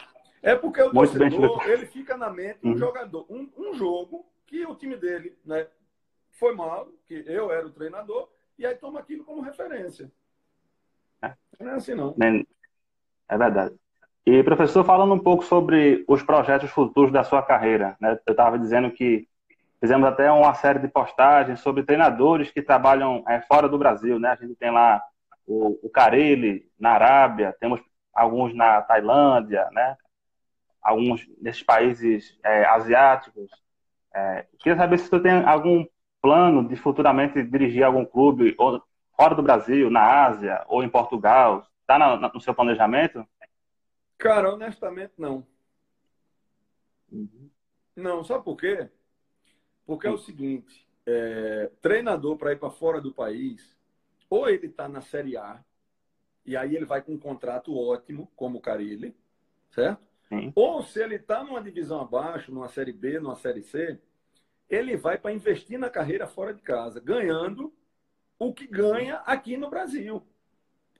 É porque o Muito torcedor ele fica na mente um uhum. jogador, um, um, jogo que o time dele né, foi mal, que eu era o treinador, e aí toma aquilo como referência. Não é assim, não.
É verdade. E, professor, falando um pouco sobre os projetos futuros da sua carreira, né? eu estava dizendo que fizemos até uma série de postagens sobre treinadores que trabalham é, fora do Brasil. Né? A gente tem lá o, o Carelli, na Arábia, temos alguns na Tailândia, né? alguns nesses países é, asiáticos. É, queria saber se você tem algum plano de futuramente dirigir algum clube ou, fora do Brasil, na Ásia ou em Portugal. Está no seu planejamento?
Cara, honestamente, não. Uhum. Não, sabe por quê? Porque é o seguinte: é, treinador para ir para fora do país, ou ele está na Série A, e aí ele vai com um contrato ótimo, como o Carilli, certo? Sim. Ou se ele está numa divisão abaixo, numa Série B, numa Série C, ele vai para investir na carreira fora de casa, ganhando o que ganha aqui no Brasil.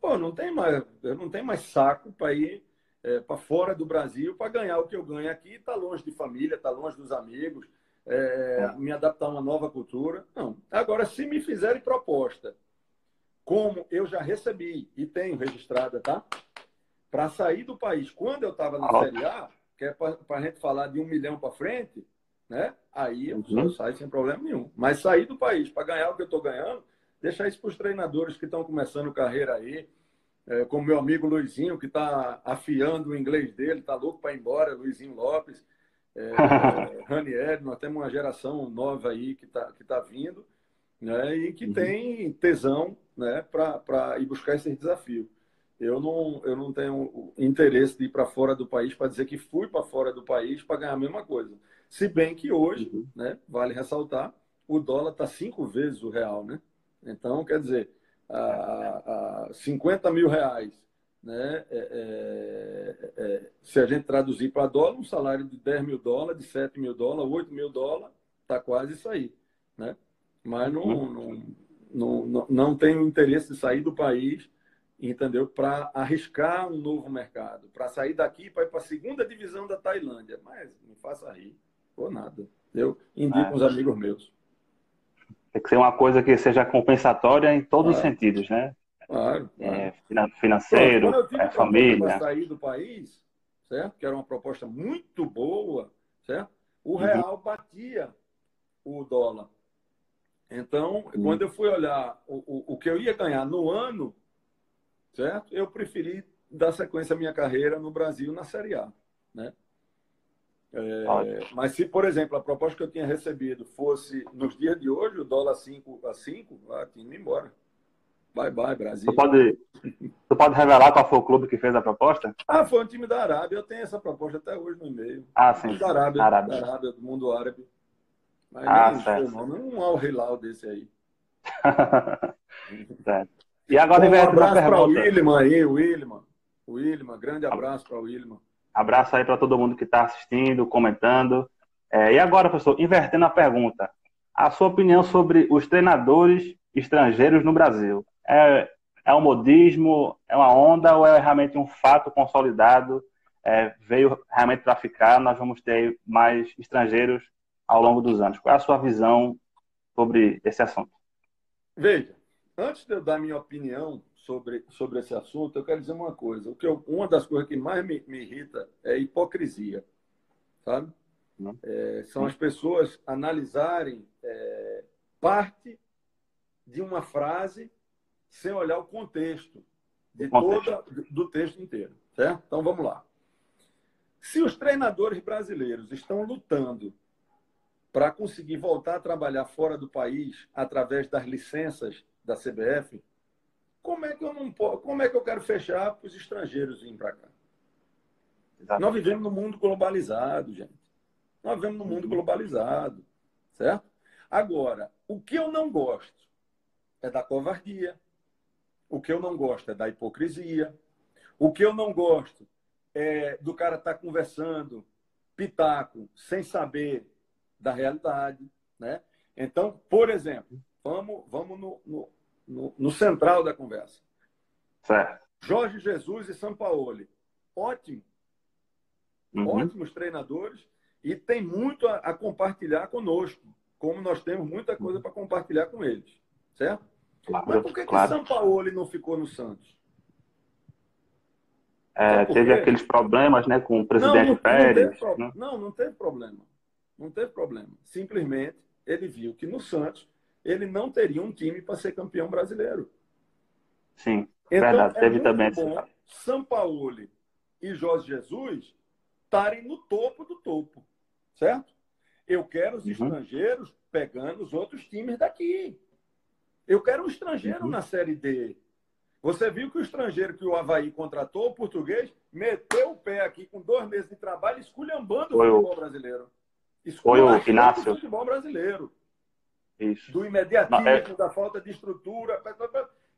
Pô, não tem mais, eu não tenho mais saco para ir é, para fora do Brasil para ganhar o que eu ganho aqui, está longe de família, está longe dos amigos, é, me adaptar a uma nova cultura. Não. Agora, se me fizerem proposta, como eu já recebi e tenho registrada, tá? Para sair do país, quando eu estava na Série A, que é para a gente falar de um milhão para frente, né? Aí eu, uhum. saio sem problema nenhum. Mas sair do país para ganhar o que eu estou ganhando, deixar isso para os treinadores que estão começando carreira aí, é, como meu amigo Luizinho, que está afiando o inglês dele, está louco para ir embora, Luizinho Lopes, é, *laughs* Ranieri, nós temos uma geração nova aí que está que tá vindo, né, e que uhum. tem tesão né, para ir buscar esse desafio. Eu não, eu não tenho interesse de ir para fora do país para dizer que fui para fora do país para ganhar a mesma coisa. Se bem que hoje, uhum. né, vale ressaltar, o dólar está cinco vezes o real, né? Então, quer dizer, a, a 50 mil reais, né? É, é, é, se a gente traduzir para dólar, um salário de 10 mil dólares, de 7 mil dólares, 8 mil dólares, está quase isso aí. Né? Mas não, não, não, não, não tenho interesse de sair do país, entendeu? Para arriscar um novo mercado, para sair daqui para ir para a segunda divisão da Tailândia. Mas me faça rir, ou nada. Eu indico ah, uns amigos meus.
Tem que ser uma coisa que seja compensatória em todos claro. os sentidos, né?
Claro. claro.
É, financeiro, Pronto, é, família.
sair do país, certo? Que era uma proposta muito boa, certo? O uhum. real batia o dólar. Então, hum. quando eu fui olhar o, o, o que eu ia ganhar no ano, certo? Eu preferi dar sequência à minha carreira no Brasil na Série A, né? É, mas se, por exemplo, a proposta que eu tinha recebido fosse nos dias de hoje, o dólar 5 a 5, ah, tinha ido embora. Bye bye, Brasil.
Tu pode, tu pode revelar qual foi o clube que fez a proposta?
Ah, foi um time da Arábia. Eu tenho essa proposta até hoje no e-mail.
Ah, sim.
Da Arábia, Arábia. Da Arábia, do mundo árabe. Mas ah, nem certo. Nome, um Al Hilal desse aí. *laughs*
certo. E agora, um
abraço para o William aí, William. William, grande abraço para o William.
Abraço aí para todo mundo que está assistindo, comentando. É, e agora, professor, invertendo a pergunta, a sua opinião sobre os treinadores estrangeiros no Brasil? É, é um modismo, é uma onda ou é realmente um fato consolidado? É, veio realmente para ficar? Nós vamos ter mais estrangeiros ao longo dos anos. Qual é a sua visão sobre esse assunto?
Veja, antes de eu dar minha opinião sobre, sobre esse assunto, eu quero dizer uma coisa. O que eu, uma das coisas que mais me, me irrita é a hipocrisia, sabe? É, são as pessoas analisarem é, parte de uma frase sem olhar o contexto de toda do texto inteiro, certo? Então vamos lá. Se os treinadores brasileiros estão lutando para conseguir voltar a trabalhar fora do país através das licenças da CBF, como é que eu não posso, como é que eu quero fechar para os estrangeiros virem para cá? Exatamente. Nós vivemos num mundo globalizado, gente. Nós vivemos num mundo uhum. globalizado, certo? Agora, o que eu não gosto é da covardia. O que eu não gosto é da hipocrisia. O que eu não gosto é do cara estar tá conversando pitaco sem saber da realidade, né? Então, por exemplo, vamos, vamos no, no, no, no central da conversa.
Certo.
Jorge Jesus e Sampaoli. Ótimo. Uhum. Ótimos treinadores e tem muito a, a, compartilhar conosco, como nós temos muita coisa para compartilhar com eles. Certo? Claro, Mas por que, claro. que Sampaoli não ficou no Santos?
É, teve aqueles problemas né, com o presidente não, não, Pérez.
Não, né? não, não teve problema. Não teve problema. Simplesmente ele viu que no Santos ele não teria um time para ser campeão brasileiro.
Sim, então, verdade. É teve também
bom São Paulo e Jorge Jesus estarem no topo do topo, certo? Eu quero os uhum. estrangeiros pegando os outros times daqui. Eu quero um estrangeiro uhum. na Série D. Você viu que o estrangeiro que o Havaí contratou, o português, meteu o pé aqui com dois meses de trabalho, esculhambando o futebol brasileiro.
Foi o Inácio.
o futebol brasileiro.
Isso.
do imediatismo, é... da falta de estrutura.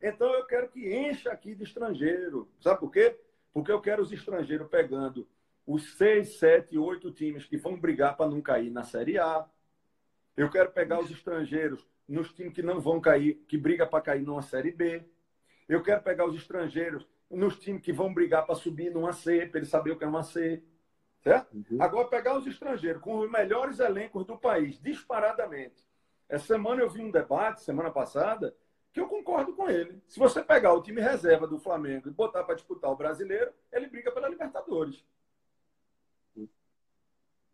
Então eu quero que encha aqui de estrangeiro. Sabe por quê? Porque eu quero os estrangeiros pegando os seis, sete, oito times que vão brigar para não cair na Série A. Eu quero pegar os estrangeiros nos times que não vão cair, que briga para cair numa Série B. Eu quero pegar os estrangeiros nos times que vão brigar para subir numa C, para ele saber o que é uma C. Certo? Uhum. Agora, pegar os estrangeiros com os melhores elencos do país, disparadamente, essa semana eu vi um debate, semana passada, que eu concordo com ele. Se você pegar o time reserva do Flamengo e botar para disputar o brasileiro, ele briga pela Libertadores.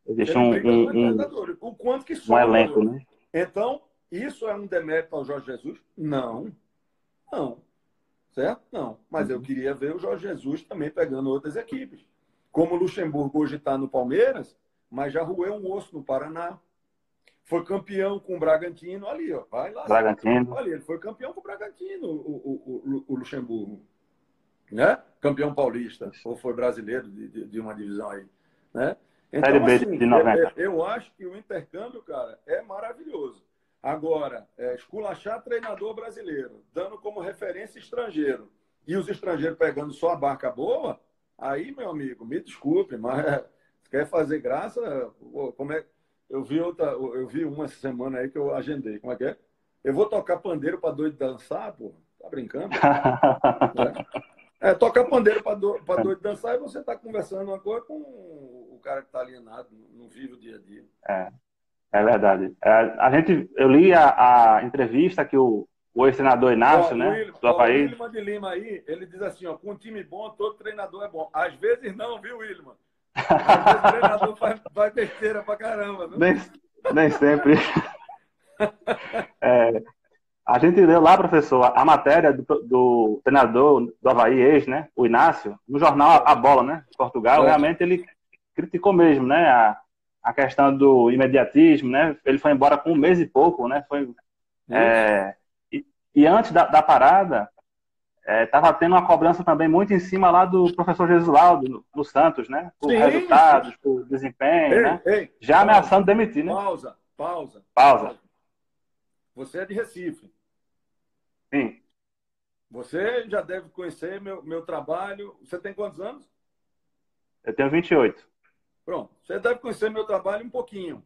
Existe um, um,
um, o quanto que
um elenco, né?
Então, isso é um demérito ao Jorge Jesus? Não. Não. Certo? Não. Mas eu uhum. queria ver o Jorge Jesus também pegando outras equipes. Como o Luxemburgo hoje está no Palmeiras, mas já roeu um osso no Paraná. Foi campeão com o Bragantino ali, ó. Vai lá.
Bragantino.
Olha, ele foi campeão com o Bragantino, o, o, o, Luxemburgo. Né? Campeão paulista, ou foi brasileiro de, de, de uma divisão aí. Né?
Então, assim, de 90.
Eu, eu, acho que o intercâmbio, cara, é maravilhoso. Agora, é, esculachar treinador brasileiro, dando como referência estrangeiro, e os estrangeiros pegando só a barca boa, aí, meu amigo, me desculpe, mas *laughs* quer fazer graça, como é, eu vi outra, eu vi uma semana aí que eu agendei. Como é que é? Eu vou tocar pandeiro para doido dançar, pô. Tá brincando? *laughs* é. é, tocar pandeiro para do, doido dançar e você tá conversando uma coisa com o cara que tá alienado, não vive o dia a dia.
É, é verdade. É, a gente, eu li a, a entrevista que o, o ex-senador Inácio, ó, né? Will, do Havaí.
O Wilman de Lima aí, ele diz assim, ó, com um time bom, todo treinador é bom. Às vezes não, viu, O treinador faz, faz besteira pra caramba. Não?
Nem, nem sempre. *laughs* É, a gente leu lá, professor, a matéria do, do treinador do Havaí, ex, né? O Inácio, no jornal A Bola, né? De Portugal. É. Realmente ele criticou mesmo, né? A, a questão do imediatismo, né? Ele foi embora com um mês e pouco, né? Foi, é, e, e, antes da, da parada, estava é, tendo uma cobrança também muito em cima lá do professor Jesualdo, no, no Santos, né? Por sim, resultados, sim. por desempenho, ei, né? Ei, Já pausa, ameaçando demitir, né?
Pausa, pausa.
Pausa.
Você é de Recife.
Sim.
Você já deve conhecer meu, meu trabalho. Você tem quantos anos?
Eu tenho 28.
Pronto. Você deve conhecer meu trabalho um pouquinho.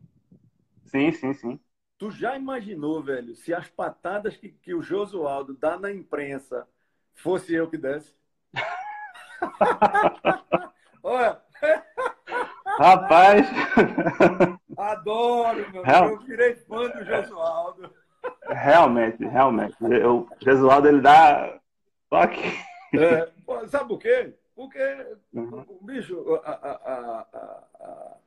Sim, sim, sim.
Tu já imaginou, velho, se as patadas que, que o Josualdo dá na imprensa fosse eu que desse? *laughs* Olha.
Rapaz.
Adoro, meu. Real... Eu virei fã do Josualdo.
Realmente, realmente. O Jesualdo, ele dá toque.
É, sabe por quê? Porque, uhum. bicho, a, a, a,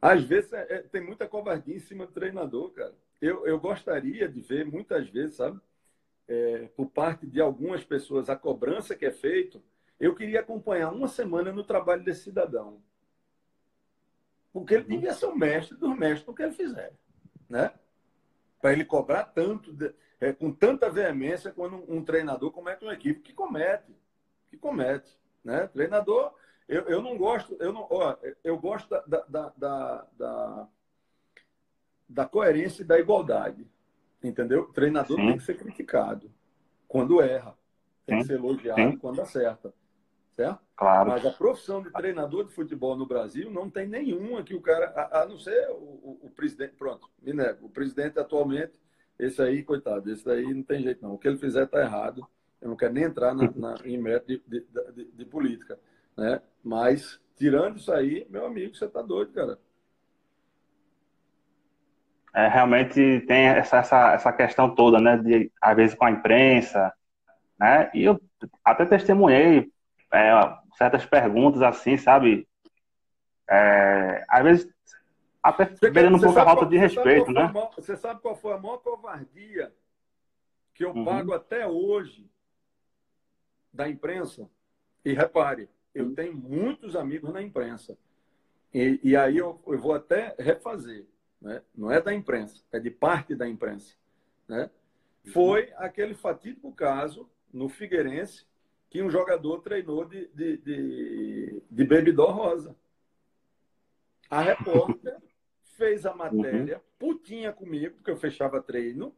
às vezes é, é, tem muita covardia em cima do treinador, cara. Eu, eu gostaria de ver muitas vezes, sabe, é, por parte de algumas pessoas, a cobrança que é feita. Eu queria acompanhar uma semana no trabalho desse cidadão. Porque ele devia ser o mestre dos mestres do que ele fizer. Né? Para ele cobrar tanto, é, com tanta veemência, quando um, um treinador comete uma equipe que comete. Que comete. Né? Treinador, eu, eu não gosto, eu não, ó, eu gosto da, da, da, da, da coerência e da igualdade. Entendeu? O treinador Sim. tem que ser criticado quando erra. Tem Sim. que ser elogiado Sim. quando acerta. Certo?
Claro.
Mas a profissão de treinador de futebol no Brasil não tem nenhuma que o cara, a, a não ser o, o, o, presidente, pronto, me nego. O presidente atualmente, esse aí, coitado, esse aí não tem jeito não. O que ele fizer está errado. Eu não quero nem entrar na, na *laughs* em método de, de, de, de, política. Né? Mas, tirando isso aí, meu amigo, você está doido, cara
é, realmente tem essa, essa, essa questão toda, né, de, às vezes com a imprensa, né, e eu até testemunhei é, certas perguntas assim, sabe, é, às vezes até perdendo um pouco a falta de respeito, né?
Maior, você sabe qual foi a maior covardia que eu uhum. pago até hoje da imprensa? E repare, eu uhum. tenho muitos amigos na imprensa. E, e aí eu, eu vou até refazer né? não é da imprensa, é de parte da imprensa, né? foi aquele fatídico caso no Figueirense que um jogador treinou de, de, de, de bebidor rosa. A repórter *laughs* fez a matéria, uhum. putinha comigo, porque eu fechava treino,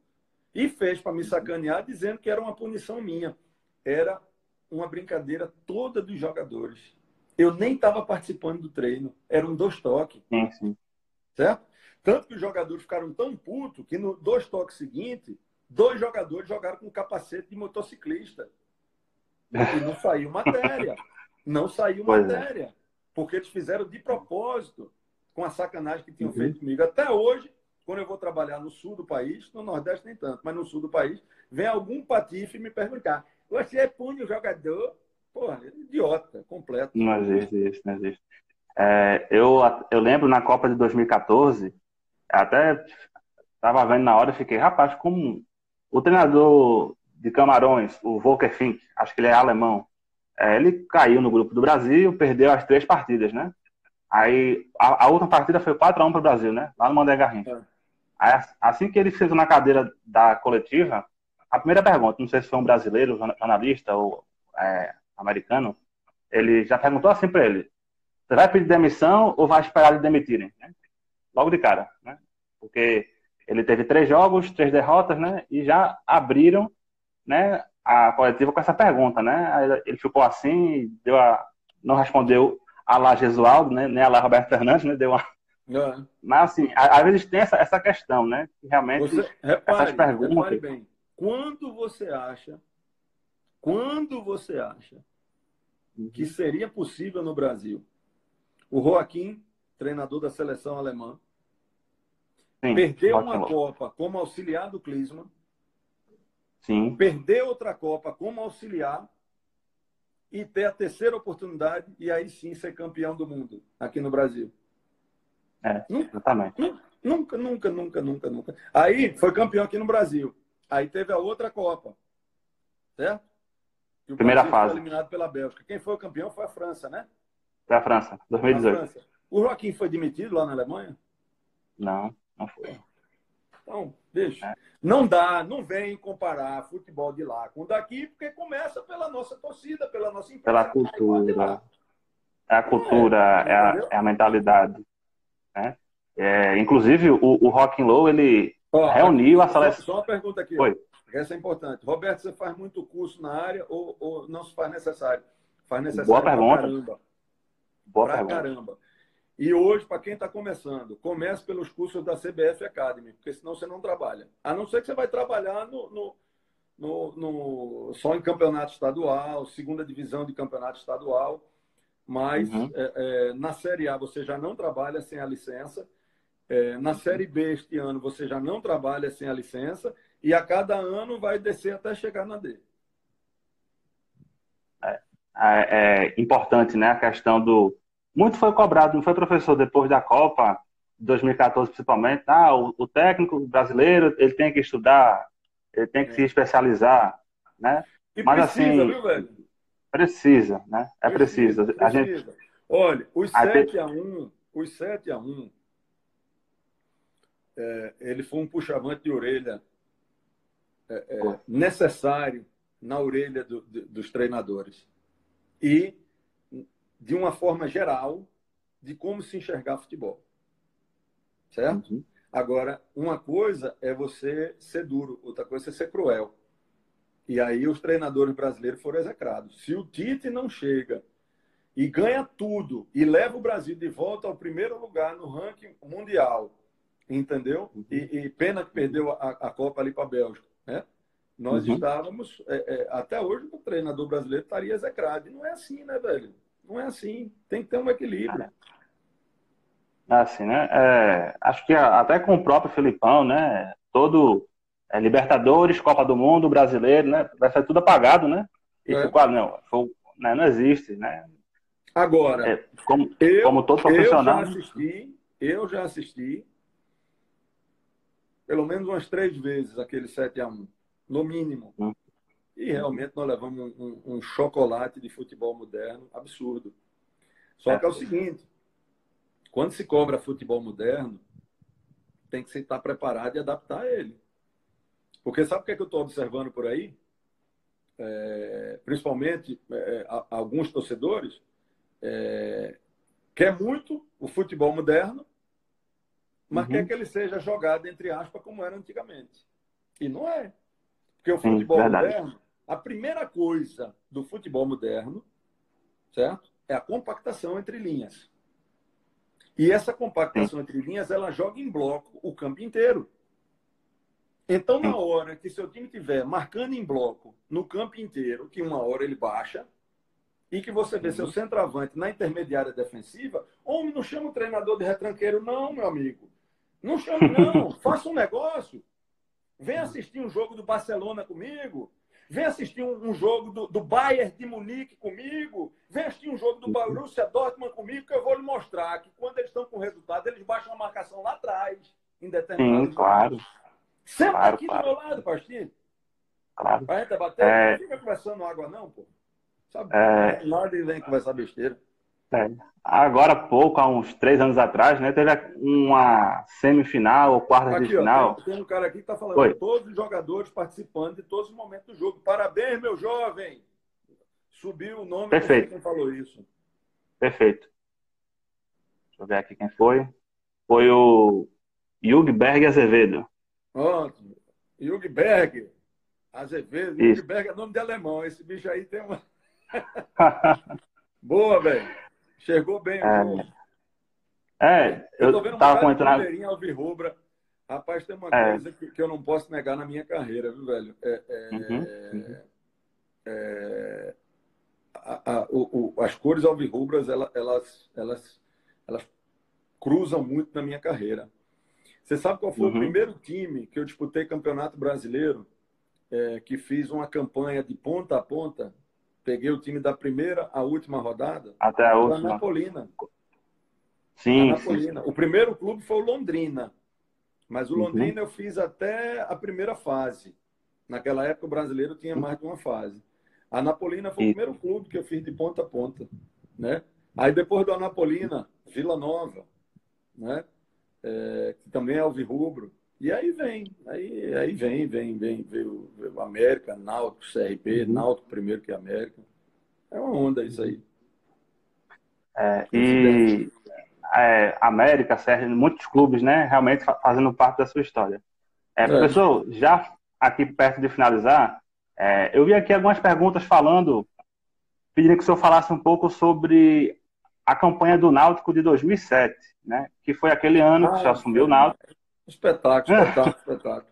e fez para me sacanear, dizendo que era uma punição minha. Era uma brincadeira toda dos jogadores. Eu nem estava participando do treino, eram dois toques.
Sim.
Certo? Tanto que os jogadores ficaram tão putos que no dois toques seguintes, dois jogadores jogaram com capacete de motociclista. E não saiu matéria. Não saiu é. matéria. É. Porque eles fizeram de propósito com a sacanagem que tinham uhum. feito comigo. Até hoje, quando eu vou trabalhar no sul do país, no Nordeste nem tanto, mas no sul do país, vem algum patife me perguntar: você pune o jogador? Porra, idiota, completo.
Não existe isso, não existe. É, eu, eu lembro na Copa de 2014, até estava vendo na hora e fiquei, rapaz, como o treinador de Camarões, o Volker Fink, acho que ele é alemão, é, ele caiu no grupo do Brasil, perdeu as três partidas, né? Aí a, a última partida foi 4x1 para o Brasil, né? Lá no Mandé Garrincha. É. Aí, assim que ele fez na cadeira da coletiva, a primeira pergunta, não sei se foi um brasileiro, jornalista ou é, americano, ele já perguntou assim para ele: você vai pedir demissão ou vai esperar ele demitirem? Logo de cara, né? Porque ele teve três jogos, três derrotas, né? E já abriram, né? A coletiva com essa pergunta, né? Ele ficou assim, deu a, não respondeu a lá Jesualdo, né? Nem a lá Roberto Fernandes, né? Deu uma é. Mas assim, às vezes tem essa, essa questão, né? Que realmente
você, repare, essas perguntas. Repare bem. Quando você acha, quando você acha que uhum. seria possível no Brasil o Joaquim, treinador da seleção alemã, Sim, Perdeu uma Copa como auxiliar do Klinsmann.
Sim.
Perder outra Copa como auxiliar e ter a terceira oportunidade e aí sim ser campeão do mundo aqui no Brasil.
É, exatamente.
Nunca, nunca, nunca, nunca, nunca. Aí foi campeão aqui no Brasil. Aí teve a outra Copa. Certo?
E o Primeira Brasil fase.
Foi eliminado pela Bélgica. Quem foi o campeão foi a França, né?
Foi a França, 2018. A França.
O Joaquim foi demitido lá na Alemanha?
Não, não foi.
Então, deixa. É. Não dá, não vem comparar futebol de lá com daqui, porque começa pela nossa torcida, pela nossa empresa.
Pela cultura. É a cultura, é, é, a, é a, mentalidade. Né? É, inclusive, o, o Rock and Roll, ele reuniu a seleção.
Só uma pergunta aqui. Oi. Essa é importante. Roberto, você faz muito curso na área ou, ou não se faz necessário? Faz necessário
Boa pergunta.
caramba.
Boa
pra
pergunta.
caramba. E hoje, para quem está começando, comece pelos cursos da CBF Academy, porque senão você não trabalha. A não ser que você vai trabalhar no, no, no, no só em campeonato estadual, segunda divisão de campeonato estadual, mas uhum. é, é, na Série A você já não trabalha sem a licença. É, na Série B este ano você já não trabalha sem a licença e a cada ano vai descer até chegar na D.
É, é, é importante, né, a questão do muito foi cobrado, não foi, professor, depois da Copa, 2014 principalmente, ah, o, o técnico brasileiro, ele tem que estudar, ele tem que é. se especializar, né?
E Mas precisa, assim, viu, velho?
Precisa, né? É preciso.
Precisa. A gente... Olha, os 7 a 1 os 7 a 1 é, ele foi um puxavante de orelha é, é, necessário na orelha do, do, dos treinadores. E de uma forma geral de como se enxergar futebol. Certo? Uhum. Agora, uma coisa é você ser duro, outra coisa é ser cruel. E aí os treinadores brasileiros foram execrados. Se o Tite não chega e ganha tudo e leva o Brasil de volta ao primeiro lugar no ranking mundial, entendeu? Uhum. E, e, pena que perdeu a, a Copa ali para a Bélgica, né? Nós uhum. estávamos, é, é, até hoje, o treinador brasileiro estaria execrado. E não é assim, né, velho? Não é assim. Tem que ter um equilíbrio.
É assim, né? É, acho que até com o próprio Filipão, né? Todo é, Libertadores, Copa do Mundo, brasileiro, né? Vai ser tudo apagado, né? E é. quadro, não, foi, né? não existe, né?
Agora,
é, como, eu, como todo profissional.
Eu já assisti, eu já assisti pelo menos umas três vezes aquele 7 a 1 no mínimo. Hum. E realmente nós levamos um, um, um chocolate de futebol moderno absurdo. Só que é o seguinte: quando se cobra futebol moderno, tem que se estar preparado e adaptar a ele. Porque sabe o que, é que eu estou observando por aí? É, principalmente é, alguns torcedores é, quer muito o futebol moderno, mas uhum. quer que ele seja jogado entre aspas como era antigamente. E não é. Porque o futebol Sim, moderno a primeira coisa do futebol moderno, certo? É a compactação entre linhas. E essa compactação entre linhas, ela joga em bloco o campo inteiro. Então, na hora que seu time tiver marcando em bloco no campo inteiro, que uma hora ele baixa, e que você vê seu uhum. centroavante na intermediária defensiva, homem, não chama o treinador de retranqueiro, não, meu amigo. Não chame, não. *laughs* Faça um negócio. Vem assistir um jogo do Barcelona comigo. Vem assistir um, um jogo do, do, Bayern de Munique comigo. Vem assistir um jogo do Borussia Dortmund comigo, que eu vou lhe mostrar que quando eles estão com resultado, eles baixam a marcação lá atrás, em determinados
Sim, claro.
Sempre
claro,
aqui
claro.
do meu lado, Pastinho.
Claro.
Pra gente bater, é... não fica conversando água, não, pô. Sabe? É... Nada e vem conversar besteira.
É. Agora há pouco, há uns três anos atrás, né, teve uma semifinal ou quarta aqui, de final.
Ó, tem, tem, um cara aqui que está falando, Oi. todos os jogadores participando de todos os momentos do jogo. Parabéns, meu jovem! Subiu o nome
Perfeito.
quem falou isso.
Perfeito. Deixa eu ver aqui quem foi. Foi o Berg Azevedo.
Pronto. Berg Azevedo. Isso. Berg é nome de alemão. Esse bicho aí tem uma. *laughs* Boa, velho. Chegou bem
é, é eu, eu tô tava comentando.
Alvirrubra. Rapaz, tem uma é. coisa que, que, eu não posso negar na minha carreira, viu, velho? É, é, uhum, uhum. é a, a, o, o, as cores alvirrubras, elas, elas, elas, elas cruzam muito na minha carreira. Você sabe qual foi uhum. o primeiro time que eu disputei campeonato brasileiro, é, que fiz uma campanha de ponta a ponta Peguei o time da primeira à última rodada.
Até a última.
Anapolina.
Sim,
Anapolina.
sim.
O primeiro clube foi o Londrina. Mas o uhum. Londrina uhum. eu fiz até a primeira fase. Naquela época o brasileiro tinha mais de uma fase. A Napolina foi o primeiro clube que eu fiz de ponta a ponta, né? Aí depois do Anapolina, Vila Nova, né? É, que também é alvirrubro. E aí vem, aí, aí vem, vem, vem, veio, veio América, Náutico, CRB, uhum. Náutico primeiro que América. É uma onda isso aí.
É, e é, América, CR, muitos clubes, né, realmente fazendo parte da sua história. É, é. professor, já aqui perto de finalizar, é, eu vi aqui algumas perguntas falando, pedindo que o senhor falasse um pouco sobre a campanha do Náutico de 2007, né, que foi aquele ano ah, que o senhor assumiu o Náutico
Espetáculo, espetáculo, espetáculo.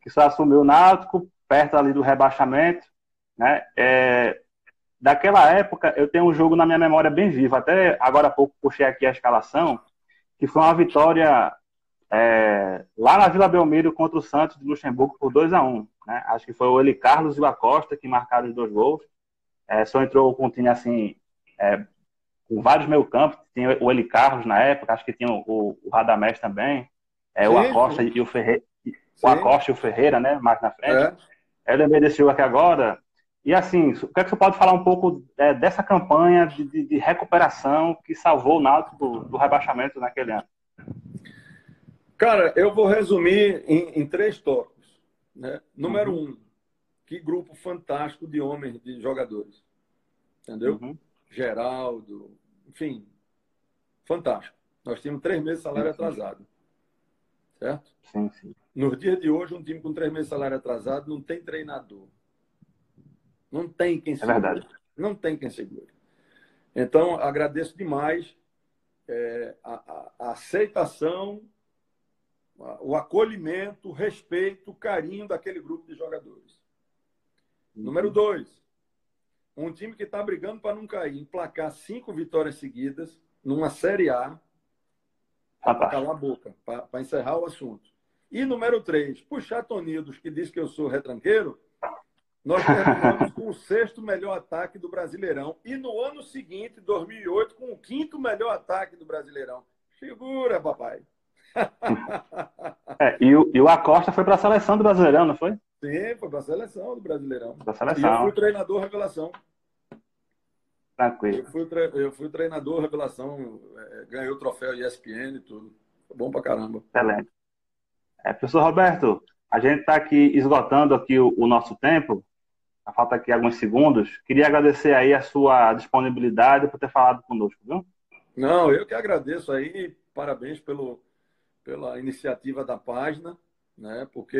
que só assumiu o Náutico, perto ali do rebaixamento, né? É, daquela época, eu tenho um jogo na minha memória bem vivo. Até agora há pouco puxei aqui a escalação, que foi uma vitória é, lá na Vila Belmiro contra o Santos de Luxemburgo por 2 a 1 né? Acho que foi o Eli Carlos e o Acosta que marcaram os dois gols. É, só entrou com um time assim, é, com vários meio campos. Tinha o Eli Carlos na época, acho que tinha o, o Radamés também. É, o Acosta e o Ferreira. O Acosta e o Ferreira, né? Mais na frente. É. Eu lembrei desse jogo aqui agora. E assim, o que é que você pode falar um pouco é, dessa campanha de, de, de, recuperação que salvou o Náutico do, do, rebaixamento naquele ano?
Cara, eu vou resumir em, em três tópicos. Né? Número uhum. um, que grupo fantástico de homens, de jogadores. Entendeu? Uhum. Geraldo, enfim, fantástico. Nós tínhamos três meses de salário atrasado certo?
Sim, sim.
Nos dias de hoje, um time com três meses de salário atrasado não tem treinador. Não tem quem segure.
É verdade.
Não tem quem segure. Então, agradeço demais é, a, a, aceitação, o acolhimento, o respeito, o carinho daquele grupo de jogadores. Uhum. Número dois, um time que está brigando para não cair, emplacar cinco vitórias seguidas numa Série A, para calar a boca, para encerrar o assunto. E número três, puxar Tonidos, que diz que eu sou retranqueiro, nós terminamos *laughs* com o sexto melhor ataque do Brasileirão. E no ano seguinte, 2008, com o quinto melhor ataque do Brasileirão. Figura, papai. *laughs*
É, e, o, e o Acosta foi para a seleção do Brasileirão, não foi?
Sim, foi para a seleção do Brasileirão.
Pra seleção.
E eu fui treinador revelação.
Tranquilo.
Eu fui, eu fui treinador, revelação, é, ganhei o troféu ESPN e tudo. Foi bom pra caramba.
Excelente. É, professor Roberto, a gente está aqui esgotando aqui o, o nosso tempo. Falta aqui alguns segundos. Queria agradecer aí a sua disponibilidade por ter falado conosco, viu?
Não, eu que agradeço aí. Parabéns pelo, pela iniciativa da página, né? Porque